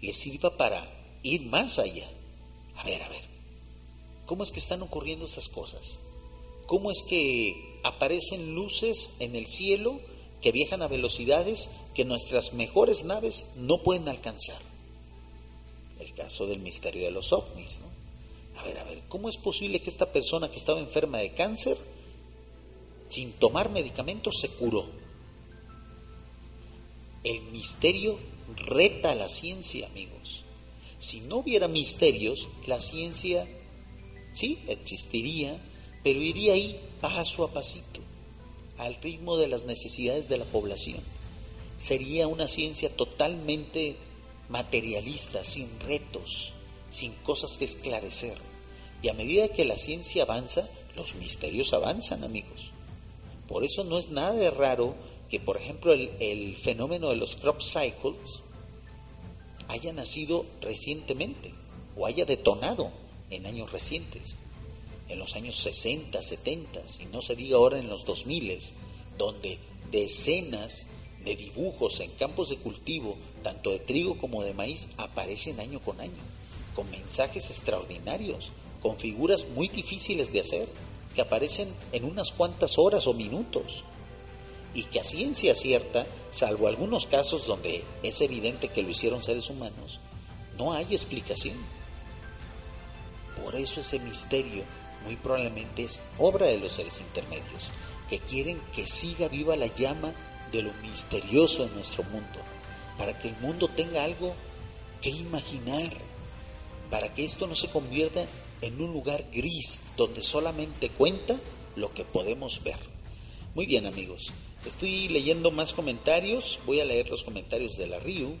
le sirva para ir más allá. A ver, a ver, ¿cómo es que están ocurriendo estas cosas? ¿Cómo es que aparecen luces en el cielo que viajan a velocidades que nuestras mejores naves no pueden alcanzar? El caso del misterio de los ovnis, ¿no? A ver, a ver, ¿cómo es posible que esta persona que estaba enferma de cáncer, sin tomar medicamentos, se curó? El misterio reta a la ciencia, amigos. Si no hubiera misterios, la ciencia sí existiría, pero iría ahí paso a pasito, al ritmo de las necesidades de la población. Sería una ciencia totalmente materialista, sin retos, sin cosas que esclarecer. Y a medida que la ciencia avanza, los misterios avanzan, amigos. Por eso no es nada de raro que, por ejemplo, el, fenómeno de los crop cycles haya nacido recientemente o haya detonado en años recientes, en los años 60, 70, y no se diga ahora en los 2000, donde decenas de dibujos en campos de cultivo, tanto de trigo como de maíz, aparecen año con año, con mensajes extraordinarios, con figuras muy difíciles de hacer, que aparecen en unas cuantas horas o minutos, y que a ciencia cierta, salvo algunos casos donde es evidente que lo hicieron seres humanos, no hay explicación. Por eso ese misterio muy probablemente es obra de los seres intermedios, que quieren que siga viva la llama de lo misterioso en nuestro mundo, para que el mundo tenga algo que imaginar, para que esto no se convierta en un lugar gris donde solamente cuenta lo que podemos ver. Muy bien amigos, Estoy leyendo más comentarios. Voy a leer los comentarios de la RIU.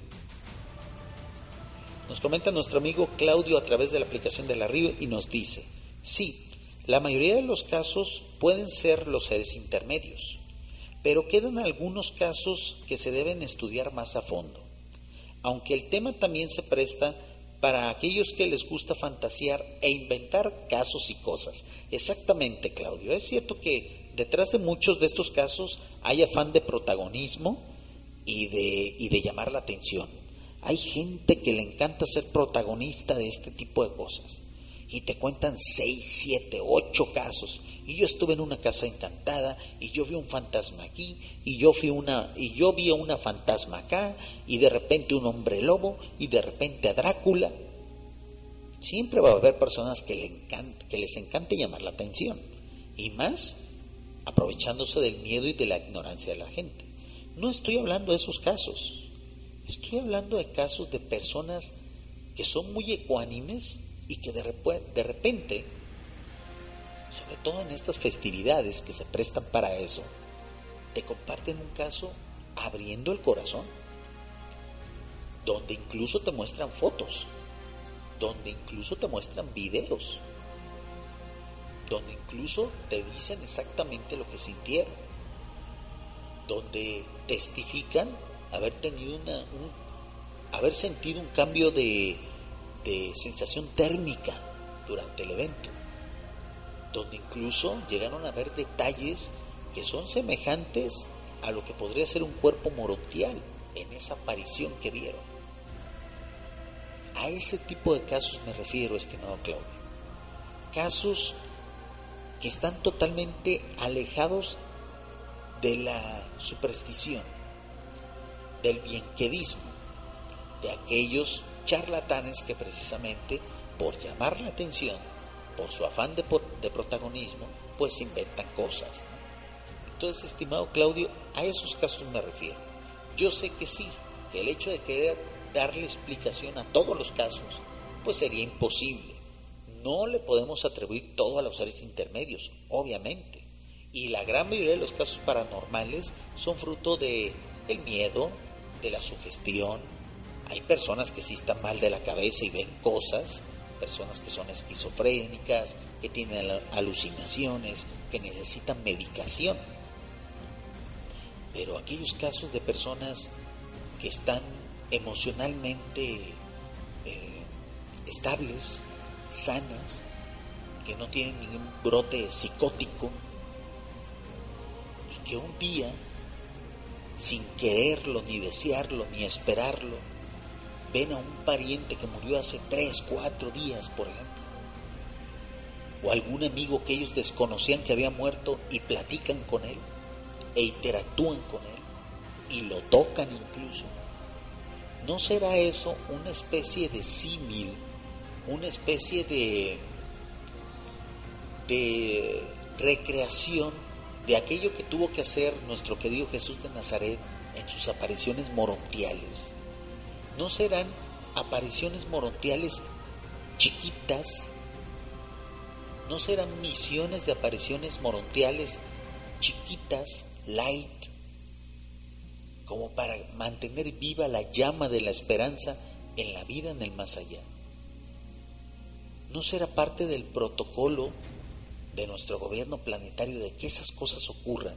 Nos comenta nuestro amigo Claudio a través de la aplicación de la RIU y nos dice, sí, la mayoría de los casos pueden ser los seres intermedios, pero quedan algunos casos que se deben estudiar más a fondo. Aunque el tema también se presta para aquellos que les gusta fantasear e inventar casos y cosas. Exactamente, Claudio. Es cierto que detrás de muchos de estos casos hay afán de protagonismo y de, y de llamar la atención. Hay gente que le encanta ser protagonista de este tipo de cosas. Y te cuentan seis, siete, ocho casos. Y yo estuve en una casa encantada y yo vi un fantasma aquí y yo fui una y yo vi una fantasma acá y de repente un hombre lobo y de repente a Drácula. Siempre va a haber personas que, le que les encante llamar la atención. Y más aprovechándose del miedo y de la ignorancia de la gente. No estoy hablando de esos casos, estoy hablando de casos de personas que son muy ecuánimes y que de, de repente, sobre todo en estas festividades que se prestan para eso, te comparten un caso abriendo el corazón, donde incluso te muestran fotos, donde incluso te muestran videos donde incluso te dicen exactamente lo que sintieron, donde testifican haber tenido una, un, haber sentido un cambio de, de sensación térmica durante el evento, donde incluso llegaron a ver detalles que son semejantes a lo que podría ser un cuerpo morontial en esa aparición que vieron. A ese tipo de casos me refiero, estimado Claudio. Casos que están totalmente alejados de la superstición, del bienquedismo, de aquellos charlatanes que precisamente por llamar la atención, por su afán de, protagonismo, pues inventan cosas. Entonces, estimado Claudio, a esos casos me refiero. Yo sé que sí, que el hecho de querer darle explicación a todos los casos, pues sería imposible no le podemos atribuir todo a los seres intermedios, obviamente. Y la gran mayoría de los casos paranormales son fruto de el miedo, de la sugestión. Hay personas que sí están mal de la cabeza y ven cosas, personas que son esquizofrénicas, que tienen alucinaciones, que necesitan medicación. Pero aquellos casos de personas que están emocionalmente eh, estables, sanas, que no tienen ningún brote psicótico y que un día, sin quererlo, ni desearlo, ni esperarlo, ven a un pariente que murió hace tres, cuatro días, por ejemplo. O algún amigo que ellos desconocían que había muerto y platican con él e interactúan con él y lo tocan incluso. ¿No será eso una especie de símil, una especie de, de recreación de aquello que tuvo que hacer nuestro querido Jesús de Nazaret en sus apariciones morontiales? ¿No serán apariciones morontiales chiquitas? ¿No serán misiones de apariciones morontiales chiquitas, light, como para mantener viva la llama de la esperanza en la vida en el más allá? ¿No será parte del protocolo de nuestro gobierno planetario de que esas cosas ocurran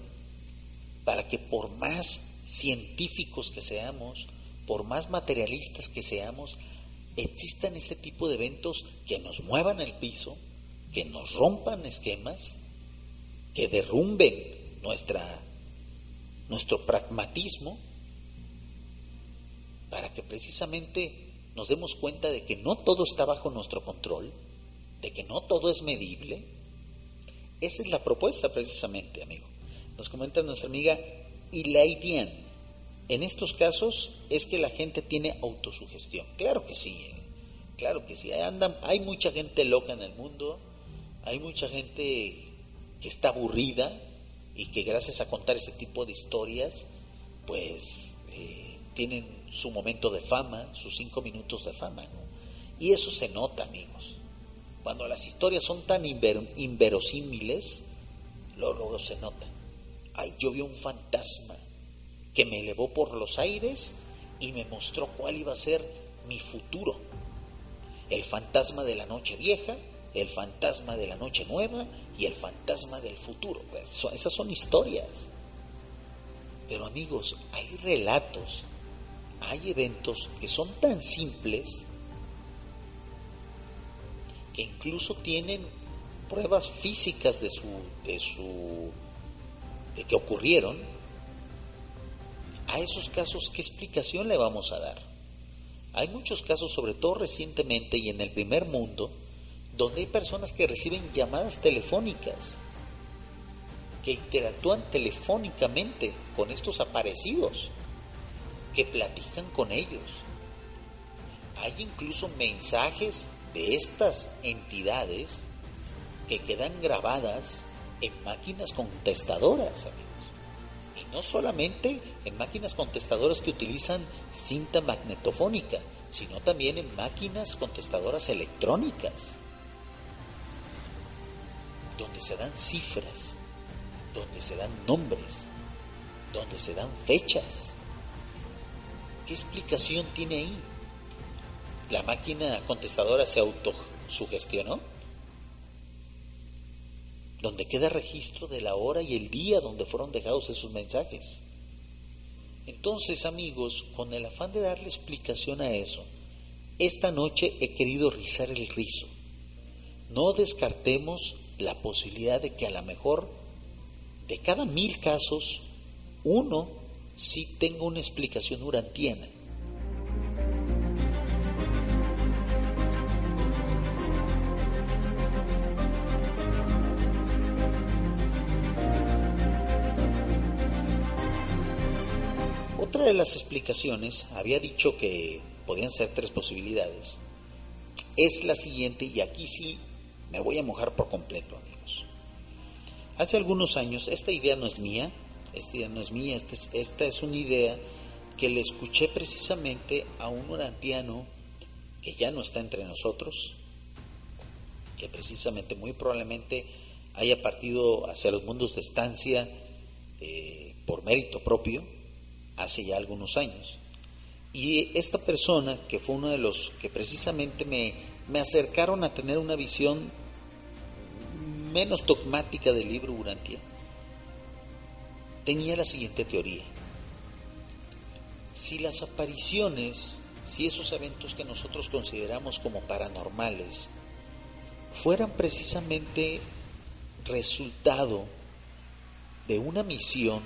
para que por más científicos que seamos, por más materialistas que seamos, existan este tipo de eventos que nos muevan el piso, que nos rompan esquemas, que derrumben nuestra, nuestro pragmatismo, para que precisamente nos demos cuenta de que no todo está bajo nuestro control, de que no todo es medible. Esa es la propuesta precisamente, amigo. Nos comenta nuestra amiga Ilaidian en estos casos es que la gente tiene autosugestión. Claro que sí, ¿eh? claro que sí. Andan, hay mucha gente loca en el mundo, hay mucha gente que está aburrida y que gracias a contar ese tipo de historias, pues eh, tienen su momento de fama, sus cinco minutos de fama. Y eso se nota, amigos. Cuando las historias son tan inverosímiles, luego se nota. Ay, yo vi un fantasma que me elevó por los aires y me mostró cuál iba a ser mi futuro. El fantasma de la noche vieja, el fantasma de la noche nueva y el fantasma del futuro. Pues, esas son historias. Pero amigos, hay relatos, hay eventos que son tan simples que incluso tienen pruebas físicas de su de su de que ocurrieron a esos casos, ¿qué explicación le vamos a dar? Hay muchos casos, sobre todo recientemente y en el primer mundo, donde hay personas que reciben llamadas telefónicas, que interactúan telefónicamente con estos aparecidos, que platican con ellos. Hay incluso mensajes de estas entidades que quedan grabadas en máquinas contestadoras no solamente en máquinas contestadoras que utilizan cinta magnetofónica, sino también en máquinas contestadoras electrónicas, donde se dan cifras, donde se dan nombres, donde se dan fechas. ¿Qué explicación tiene ahí? ¿La máquina contestadora se autosugestionó? Donde queda registro de la hora y el día donde fueron dejados esos mensajes. Entonces, amigos, con el afán de darle explicación a eso, esta noche he querido rizar el rizo. No descartemos la posibilidad de que a lo mejor de cada mil casos, uno sí tenga una explicación urantiana. De las explicaciones había dicho que podían ser tres posibilidades. Es la siguiente y aquí sí me voy a mojar por completo, amigos. Hace algunos años, esta idea no es mía, esta idea no es mía, esta es, esta es una idea que le escuché precisamente a un orantiano que ya no está entre nosotros, que precisamente muy probablemente haya partido hacia los mundos de estancia eh, por mérito propio, hace ya algunos años. Y esta persona, que fue uno de los que precisamente me, me acercaron a tener una visión menos dogmática del libro Urantia, tenía la siguiente teoría. Si las apariciones, si esos eventos que nosotros consideramos como paranormales, fueran precisamente resultado de una misión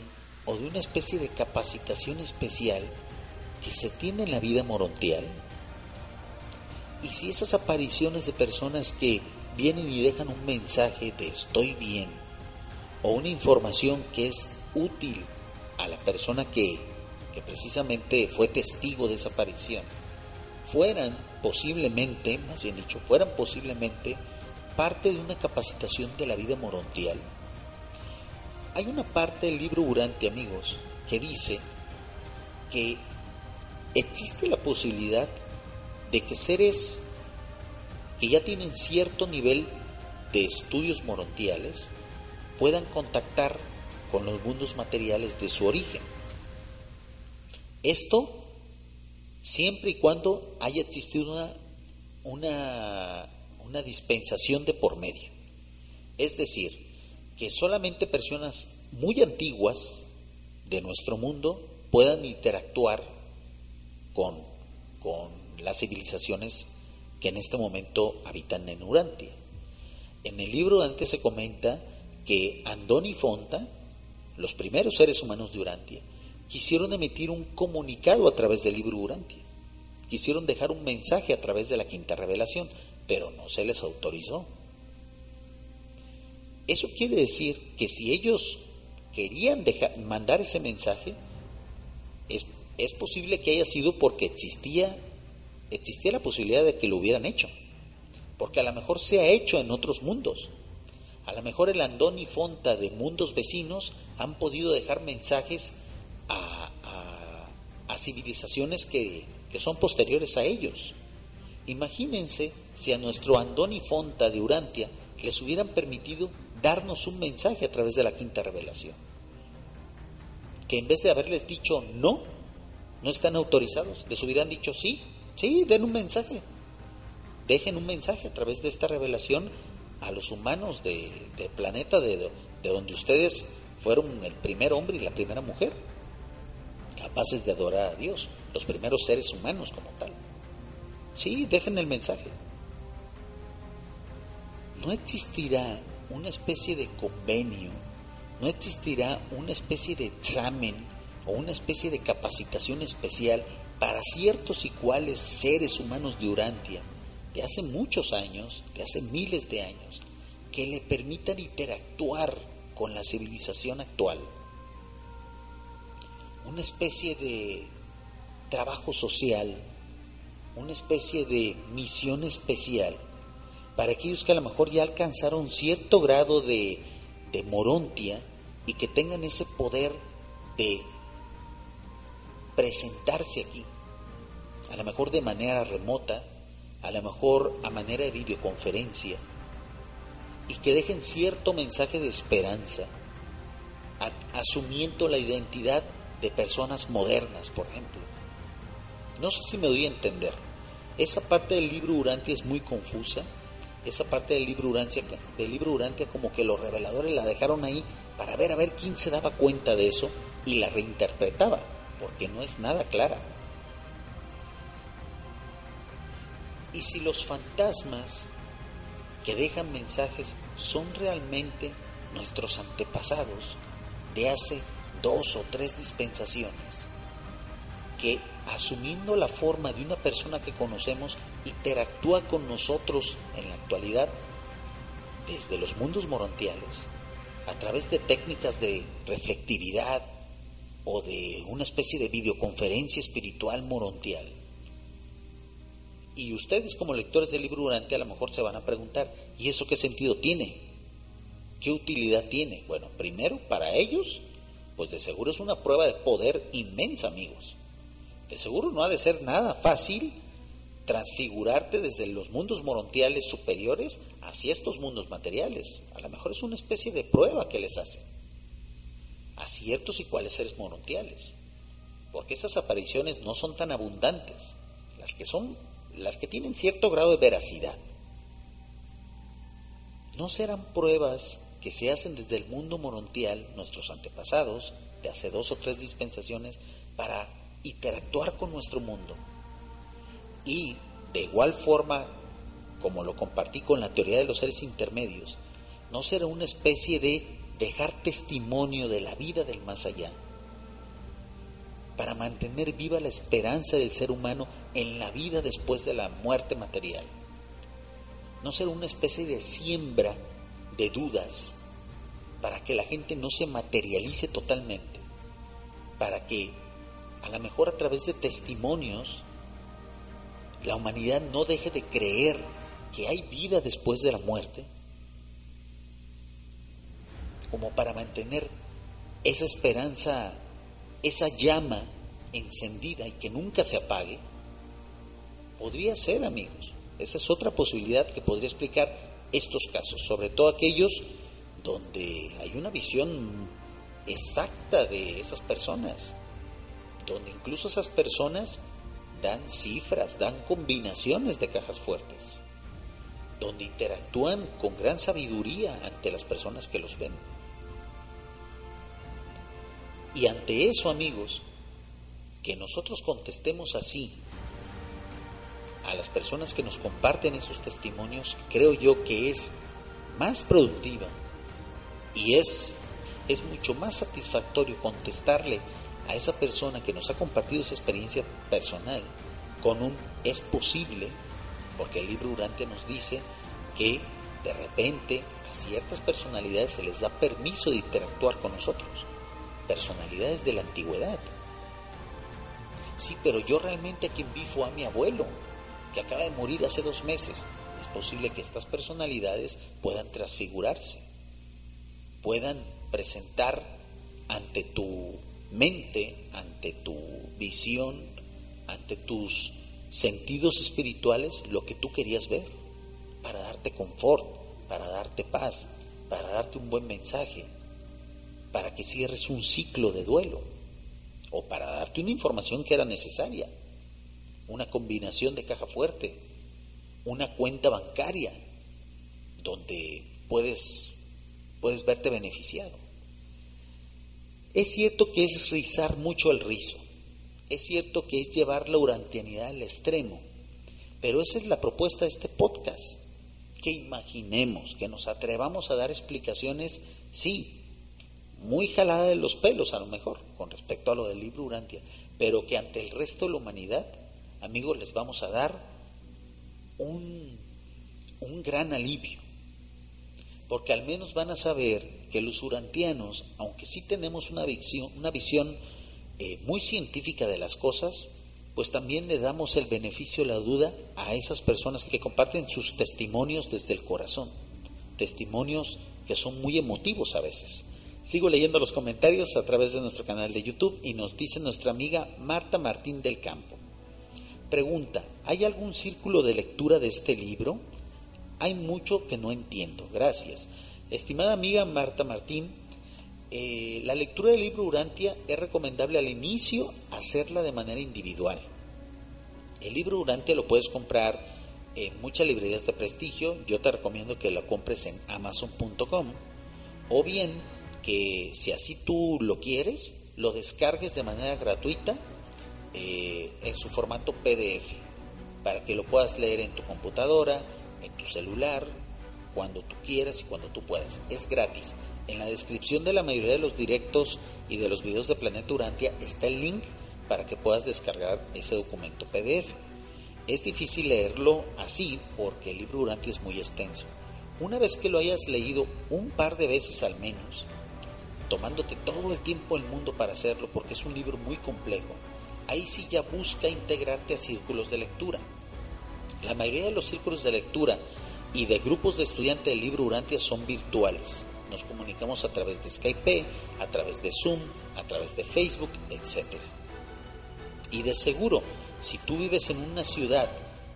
o de una especie de capacitación especial que se tiene en la vida morontial, Y si esas apariciones de personas que vienen y dejan un mensaje de estoy bien o una información que es útil a la persona que, que precisamente fue testigo de esa aparición, fueran posiblemente, más bien dicho, fueran posiblemente parte de una capacitación de la vida morontial. Hay una parte del libro Urante, amigos, que dice que existe la posibilidad de que seres que ya tienen cierto nivel de estudios morontiales puedan contactar con los mundos materiales de su origen. Esto siempre y cuando haya existido una, una, una dispensación de por medio. Es decir, que solamente personas muy antiguas de nuestro mundo puedan interactuar con, con las civilizaciones que en este momento habitan en Urantia. En el libro antes se comenta que Andoni Fonta, los primeros seres humanos de Urantia, quisieron emitir un comunicado a través del libro Urantia. Quisieron dejar un mensaje a través de la quinta revelación, pero no se les autorizó. Eso quiere decir que si ellos querían mandar ese mensaje, es, es posible que haya sido porque existía, existía la posibilidad de que lo hubieran hecho. Porque a lo mejor se ha hecho en otros mundos. A lo mejor el Andón y Fonta de mundos vecinos han podido dejar mensajes a, a, civilizaciones que, que, son posteriores a ellos. Imagínense si a nuestro Andón y Fonta de Urantia les hubieran permitido darnos un mensaje a través de la quinta revelación. Que en vez de haberles dicho no, no están autorizados, les hubieran dicho sí, sí, den un mensaje. Dejen un mensaje a través de esta revelación a los humanos del de planeta de, de donde ustedes fueron el primer hombre y la primera mujer capaces de adorar a Dios, los primeros seres humanos como tal. Sí, dejen el mensaje. No existirá una especie de convenio, no existirá una especie de examen o una especie de capacitación especial para ciertos y cuales seres humanos de Urantia de hace muchos años, de hace miles de años, que le permitan interactuar con la civilización actual. Una especie de trabajo social, una especie de misión especial para aquellos que a lo mejor ya alcanzaron cierto grado de, de morontia y que tengan ese poder de presentarse aquí, a lo mejor de manera remota, a lo mejor a manera de videoconferencia, y que dejen cierto mensaje de esperanza, asumiendo la identidad de personas modernas, por ejemplo. No sé si me doy a entender. Esa parte del libro Urantia es muy confusa. Esa parte del libro Urantia, del libro Urantia como que los reveladores la dejaron ahí para ver a ver quién se daba cuenta de eso y la reinterpretaba, porque no es nada clara. Y si los fantasmas que dejan mensajes son realmente nuestros antepasados de hace dos o tres dispensaciones que asumiendo la forma de una persona que conocemos interactúa con nosotros en la actualidad desde los mundos morontiales a través de técnicas de reflectividad o de una especie de videoconferencia espiritual morontial. Y ustedes como lectores del libro Durante a lo mejor se van a preguntar, ¿y eso qué sentido tiene? ¿Qué utilidad tiene? Bueno, primero, para ellos pues de seguro es una prueba de poder inmensa, amigos. De seguro no ha de ser nada fácil transfigurarte desde los mundos morontiales superiores hacia estos mundos materiales. A lo mejor es una especie de prueba que les hace a ciertos y cuales seres morontiales. Porque esas apariciones no son tan abundantes, las que son las que tienen cierto grado de veracidad. No serán pruebas que se hacen desde el mundo morontial, nuestros antepasados, de hace dos o tres dispensaciones, para interactuar con nuestro mundo. Y de igual forma, como lo compartí con la teoría de los seres intermedios, no será una especie de dejar testimonio de la vida del más allá. para mantener viva la esperanza del ser humano en la vida después de la muerte material. No ser una especie de siembra de dudas para que la gente no se materialice totalmente, para que a lo mejor a través de testimonios la humanidad no deje de creer que hay vida después de la muerte, como para mantener esa esperanza esa llama encendida y que nunca se apague, podría ser, amigos. Esa es otra posibilidad que podría explicar estos casos, sobre todo aquellos donde hay una visión exacta de esas personas, donde incluso esas personas dan cifras, dan combinaciones de cajas fuertes, donde interactúan con gran sabiduría ante las personas que los ven. Y ante eso, amigos, que nosotros contestemos así a las personas que nos comparten esos testimonios, creo yo que es más productiva y es, es mucho más satisfactorio contestarle a esa persona que nos ha compartido esa experiencia personal con un es posible, porque el libro Urantia nos dice que de repente a ciertas personalidades se les da permiso de interactuar con nosotros personalidades de la antigüedad. Sí, pero yo realmente a quien vi fue a mi abuelo, que acaba de morir hace dos meses. Es posible que estas personalidades puedan transfigurarse, puedan presentar ante tu mente, ante tu visión, ante tus sentidos espirituales lo que tú querías ver, para darte confort, para darte paz, para darte un buen mensaje, para que cierres un ciclo de duelo o para darte una información que era necesaria, una combinación de caja fuerte, una cuenta bancaria donde puedes, puedes verte beneficiado. Es cierto que es rizar mucho el rizo, es cierto que es llevar la urantianidad al extremo, pero esa es la propuesta de este podcast, que imaginemos, que nos atrevamos a dar explicaciones, sí, muy jalada de los pelos a lo mejor con respecto a lo del libro Urantia, pero que ante el resto de la humanidad, amigos, les vamos a dar un, un gran alivio, porque al menos van a saber que los urantianos, aunque sí tenemos una visión, una visión eh, muy científica de las cosas, pues también le damos el beneficio la duda a esas personas que comparten sus testimonios desde el corazón, testimonios que son muy emotivos a veces Sigo leyendo los comentarios a través de nuestro canal de YouTube y nos dice nuestra amiga Marta Martín del Campo. Pregunta, ¿hay algún círculo de lectura de este libro? Hay mucho que no entiendo. Gracias. Estimada amiga Marta Martín, eh, la lectura del libro Urantia es recomendable al inicio hacerla de manera individual. El libro Urantia lo puedes comprar en muchas librerías de prestigio. Yo te recomiendo que lo compres en amazon.com o bien que si así tú lo quieres, lo descargues de manera gratuita eh, en su formato PDF, para que lo puedas leer en tu computadora, tu celular, cuando tú quieras y cuando tú puedas. Es gratis. En la descripción de la mayoría de los directos y de los videos de Planeta Urantia está el link para que puedas descargar ese documento PDF. Es difícil leerlo así porque el libro Urantia es muy extenso. Una vez que lo hayas leído un par de veces al menos, tomándote todo el tiempo del mundo para hacerlo, porque es un libro muy complejo, ahí sí ya busca integrarte a círculos de lectura. La mayoría de los círculos de lectura y de grupos de estudiantes del libro Urantia son virtuales. Nos comunicamos a través de Skype, a través de Zoom, a través de Facebook, etc. Y de seguro, si tú vives en una ciudad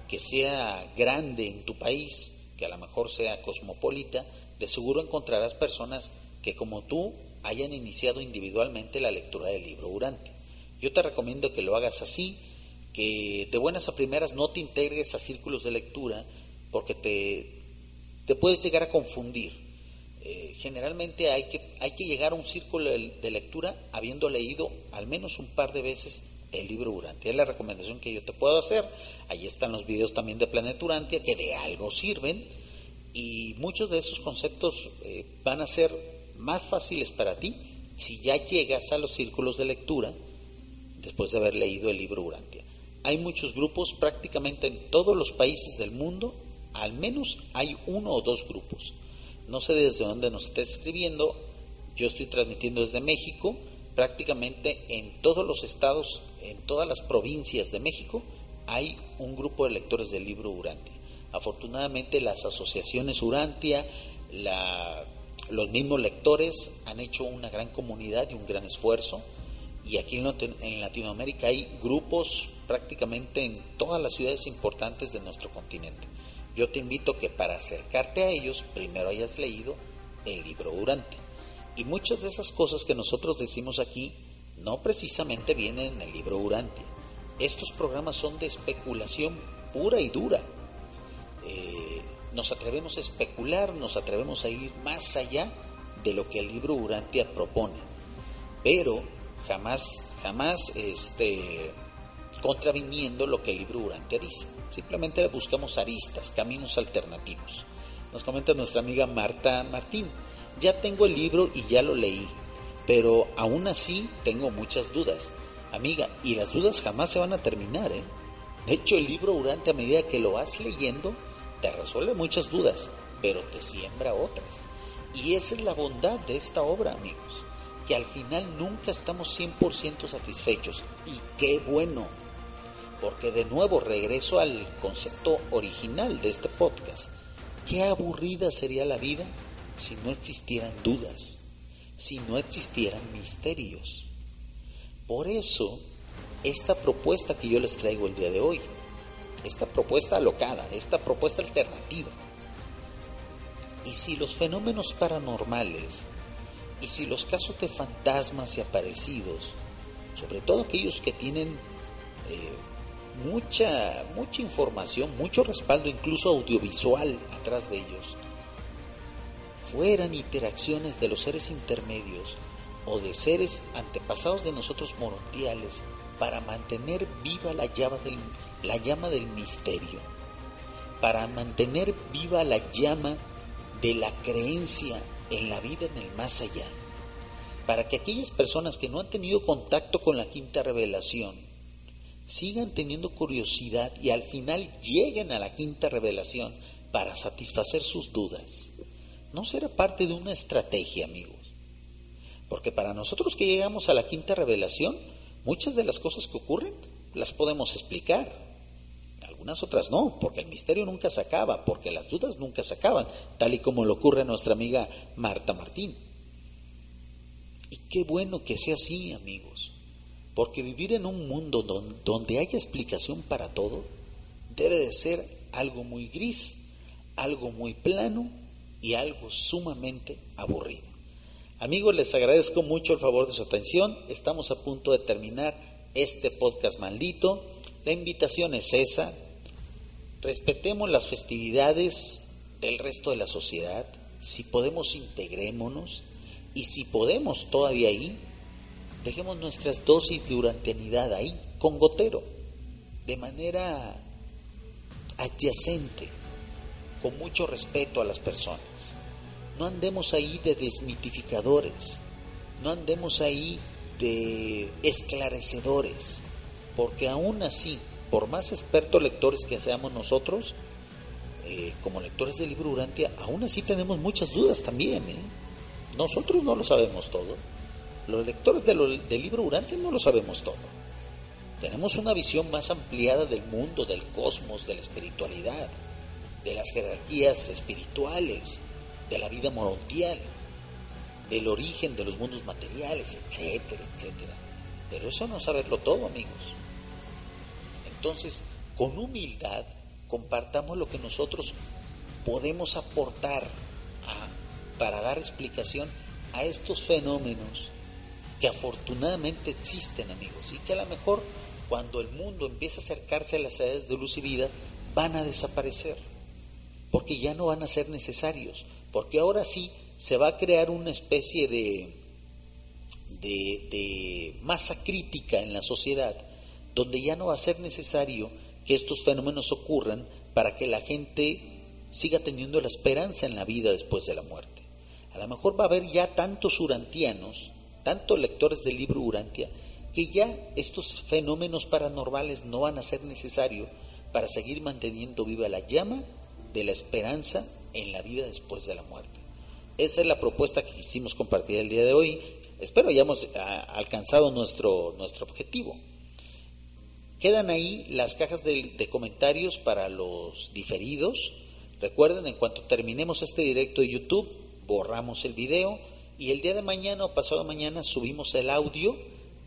que sea grande en tu país, que a lo mejor sea cosmopolita, de seguro encontrarás personas que como tú hayan iniciado individualmente la lectura del libro Durante. Yo te recomiendo que lo hagas así, que de buenas a primeras no te integres a círculos de lectura porque te, te puedes llegar a confundir. Eh, generalmente hay que, hay que llegar a un círculo de, lectura habiendo leído al menos un par de veces el libro Urantia. Es la recomendación que yo te puedo hacer. Ahí están los videos también de Planeta Urantia que de algo sirven y muchos de esos conceptos eh, van a ser más fáciles para ti si ya llegas a los círculos de lectura después de haber leído el libro Urantia. Hay muchos grupos, prácticamente en todos los países del mundo, al menos hay uno o dos grupos. No sé desde dónde nos esté escribiendo, yo estoy transmitiendo desde México, prácticamente en todos los estados, en todas las provincias de México, hay un grupo de lectores del libro Urantia. Afortunadamente las asociaciones Urantia, los mismos lectores han hecho una gran comunidad y un gran esfuerzo. Y aquí en Latinoamérica hay grupos prácticamente en todas las ciudades importantes de nuestro continente. Yo te invito que para acercarte a ellos primero hayas leído el libro Urantia. Y muchas de esas cosas que nosotros decimos aquí no precisamente vienen en el libro Urantia. Estos programas son de especulación pura y dura. Eh, nos atrevemos a especular, nos atrevemos a ir más allá de lo que el libro Urantia propone. Pero jamás, jamás este, contraviniendo lo que el libro Urantia dice. Simplemente buscamos aristas, caminos alternativos. Nos comenta nuestra amiga Marta Martín ya tengo el libro y ya lo leí, pero aún así tengo muchas dudas. Amiga, y las dudas jamás se van a terminar, ¿eh? De hecho, el libro durante a medida que lo vas leyendo, te resuelve muchas dudas, pero te siembra otras. Y esa es la bondad de esta obra, amigos, que al final nunca estamos 100% satisfechos. Y qué bueno, porque de nuevo regreso al concepto original de este podcast. Qué aburrida sería la vida si no existieran dudas, si no existieran misterios. Por eso, esta propuesta que yo les traigo el día de hoy, esta propuesta alocada, esta propuesta alternativa, y si los fenómenos paranormales, y si los casos de fantasmas y aparecidos, sobre todo aquellos que tienen eh, mucha, mucha información, mucho respaldo, incluso audiovisual atrás de ellos, fueran interacciones de los seres intermedios o de seres antepasados de nosotros morontiales para mantener viva la llama del, la llama del misterio, para mantener viva la llama de la creencia en la vida en el más allá, para que aquellas personas que no han tenido contacto con la quinta revelación sigan teniendo curiosidad y al final lleguen a la quinta revelación para satisfacer sus dudas. ¿No será parte de una estrategia, amigos? Porque para nosotros que llegamos a la quinta revelación, muchas de las cosas que ocurren las podemos explicar. Algunas otras no, porque el misterio nunca se acaba, porque las dudas nunca se acaban, tal y como le ocurre a nuestra amiga Marta Martín. Y qué bueno que sea así, amigos, porque vivir en un mundo donde haya explicación para todo debe de ser algo muy gris, algo muy plano y algo sumamente aburrido. Amigos, les agradezco mucho el favor de su atención. Estamos a punto de terminar este podcast maldito. La invitación es esa. Respetemos las festividades del resto de la sociedad. Si podemos, integrémonos. Y si podemos todavía ahí, dejemos nuestras dosis de urantianidad ahí, con gotero, de manera adyacente con mucho respeto a las personas. No andemos ahí de desmitificadores, no andemos ahí de esclarecedores, porque aún así, por más expertos lectores que seamos nosotros, eh, como lectores del libro Urantia, aún así tenemos muchas dudas también. ¿eh? Nosotros no lo sabemos todo. Los lectores del libro Urantia no lo sabemos todo. Tenemos una visión más ampliada del mundo, del cosmos, de la espiritualidad de las jerarquías espirituales, de la vida morontial, del origen de los mundos materiales, etcétera, etcétera. Pero eso no saberlo todo, amigos. Entonces, con humildad, compartamos lo que nosotros podemos aportar para dar explicación a estos fenómenos que afortunadamente existen, amigos, y que a lo mejor cuando el mundo empieza a acercarse a las edades de luz y vida, van a desaparecer porque ya no van a ser necesarios, porque ahora sí se va a crear una especie de, de, masa crítica en la sociedad, donde ya no va a ser necesario que estos fenómenos ocurran para que la gente siga teniendo la esperanza en la vida después de la muerte. A lo mejor va a haber ya tantos urantianos, tantos lectores del libro Urantia, que ya estos fenómenos paranormales no van a ser necesarios para seguir manteniendo viva la llama de la esperanza en la vida después de la muerte. Esa es la propuesta que quisimos compartir el día de hoy. Espero hayamos alcanzado nuestro, nuestro objetivo. Quedan ahí las cajas de, comentarios para los diferidos. Recuerden, en cuanto terminemos este directo de YouTube, borramos el video y el día de mañana o pasado mañana subimos el audio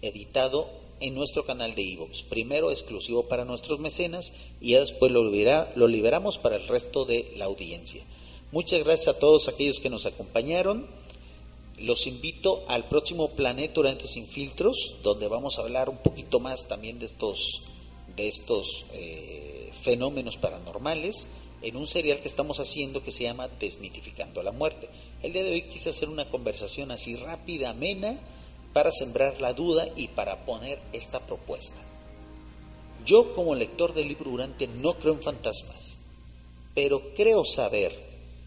editado en nuestro canal de Evox. Primero exclusivo para nuestros mecenas y ya después lo liberamos para el resto de la audiencia. Muchas gracias a todos aquellos que nos acompañaron. Los invito al próximo Planeta Durante Sin Filtros, donde vamos a hablar un poquito más también de estos, de estos eh, fenómenos paranormales en un serial que estamos haciendo que se llama Desmitificando la Muerte. El día de hoy quise hacer una conversación así rápida, amena, para sembrar la duda y para poner esta propuesta. Yo como lector del libro Durante no creo en fantasmas, pero creo saber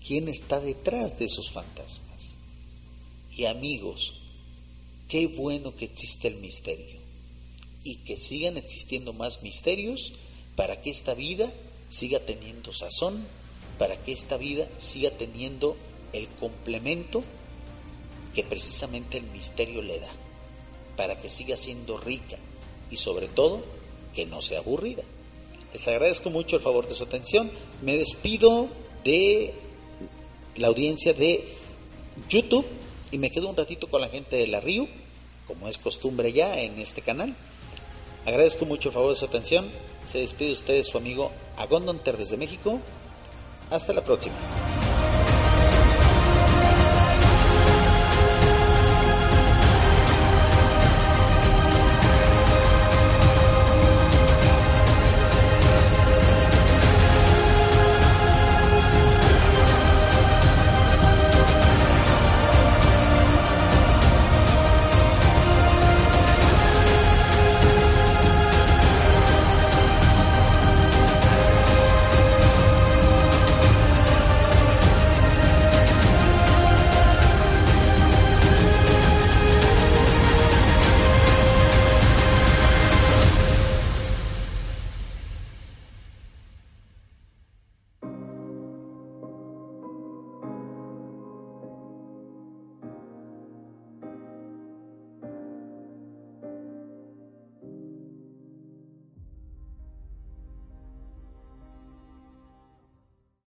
quién está detrás de esos fantasmas. Y amigos, qué bueno que existe el misterio y que sigan existiendo más misterios para que esta vida siga teniendo sazón, para que esta vida siga teniendo el complemento que precisamente el misterio le da, para que siga siendo rica y sobre todo que no sea aburrida. Les agradezco mucho el favor de su atención. Me despido de la audiencia de YouTube y me quedo un ratito con la gente de la Río, como es costumbre ya en este canal. Agradezco mucho el favor de su atención. Se despide de ustedes su amigo Agondonter desde México. Hasta la próxima.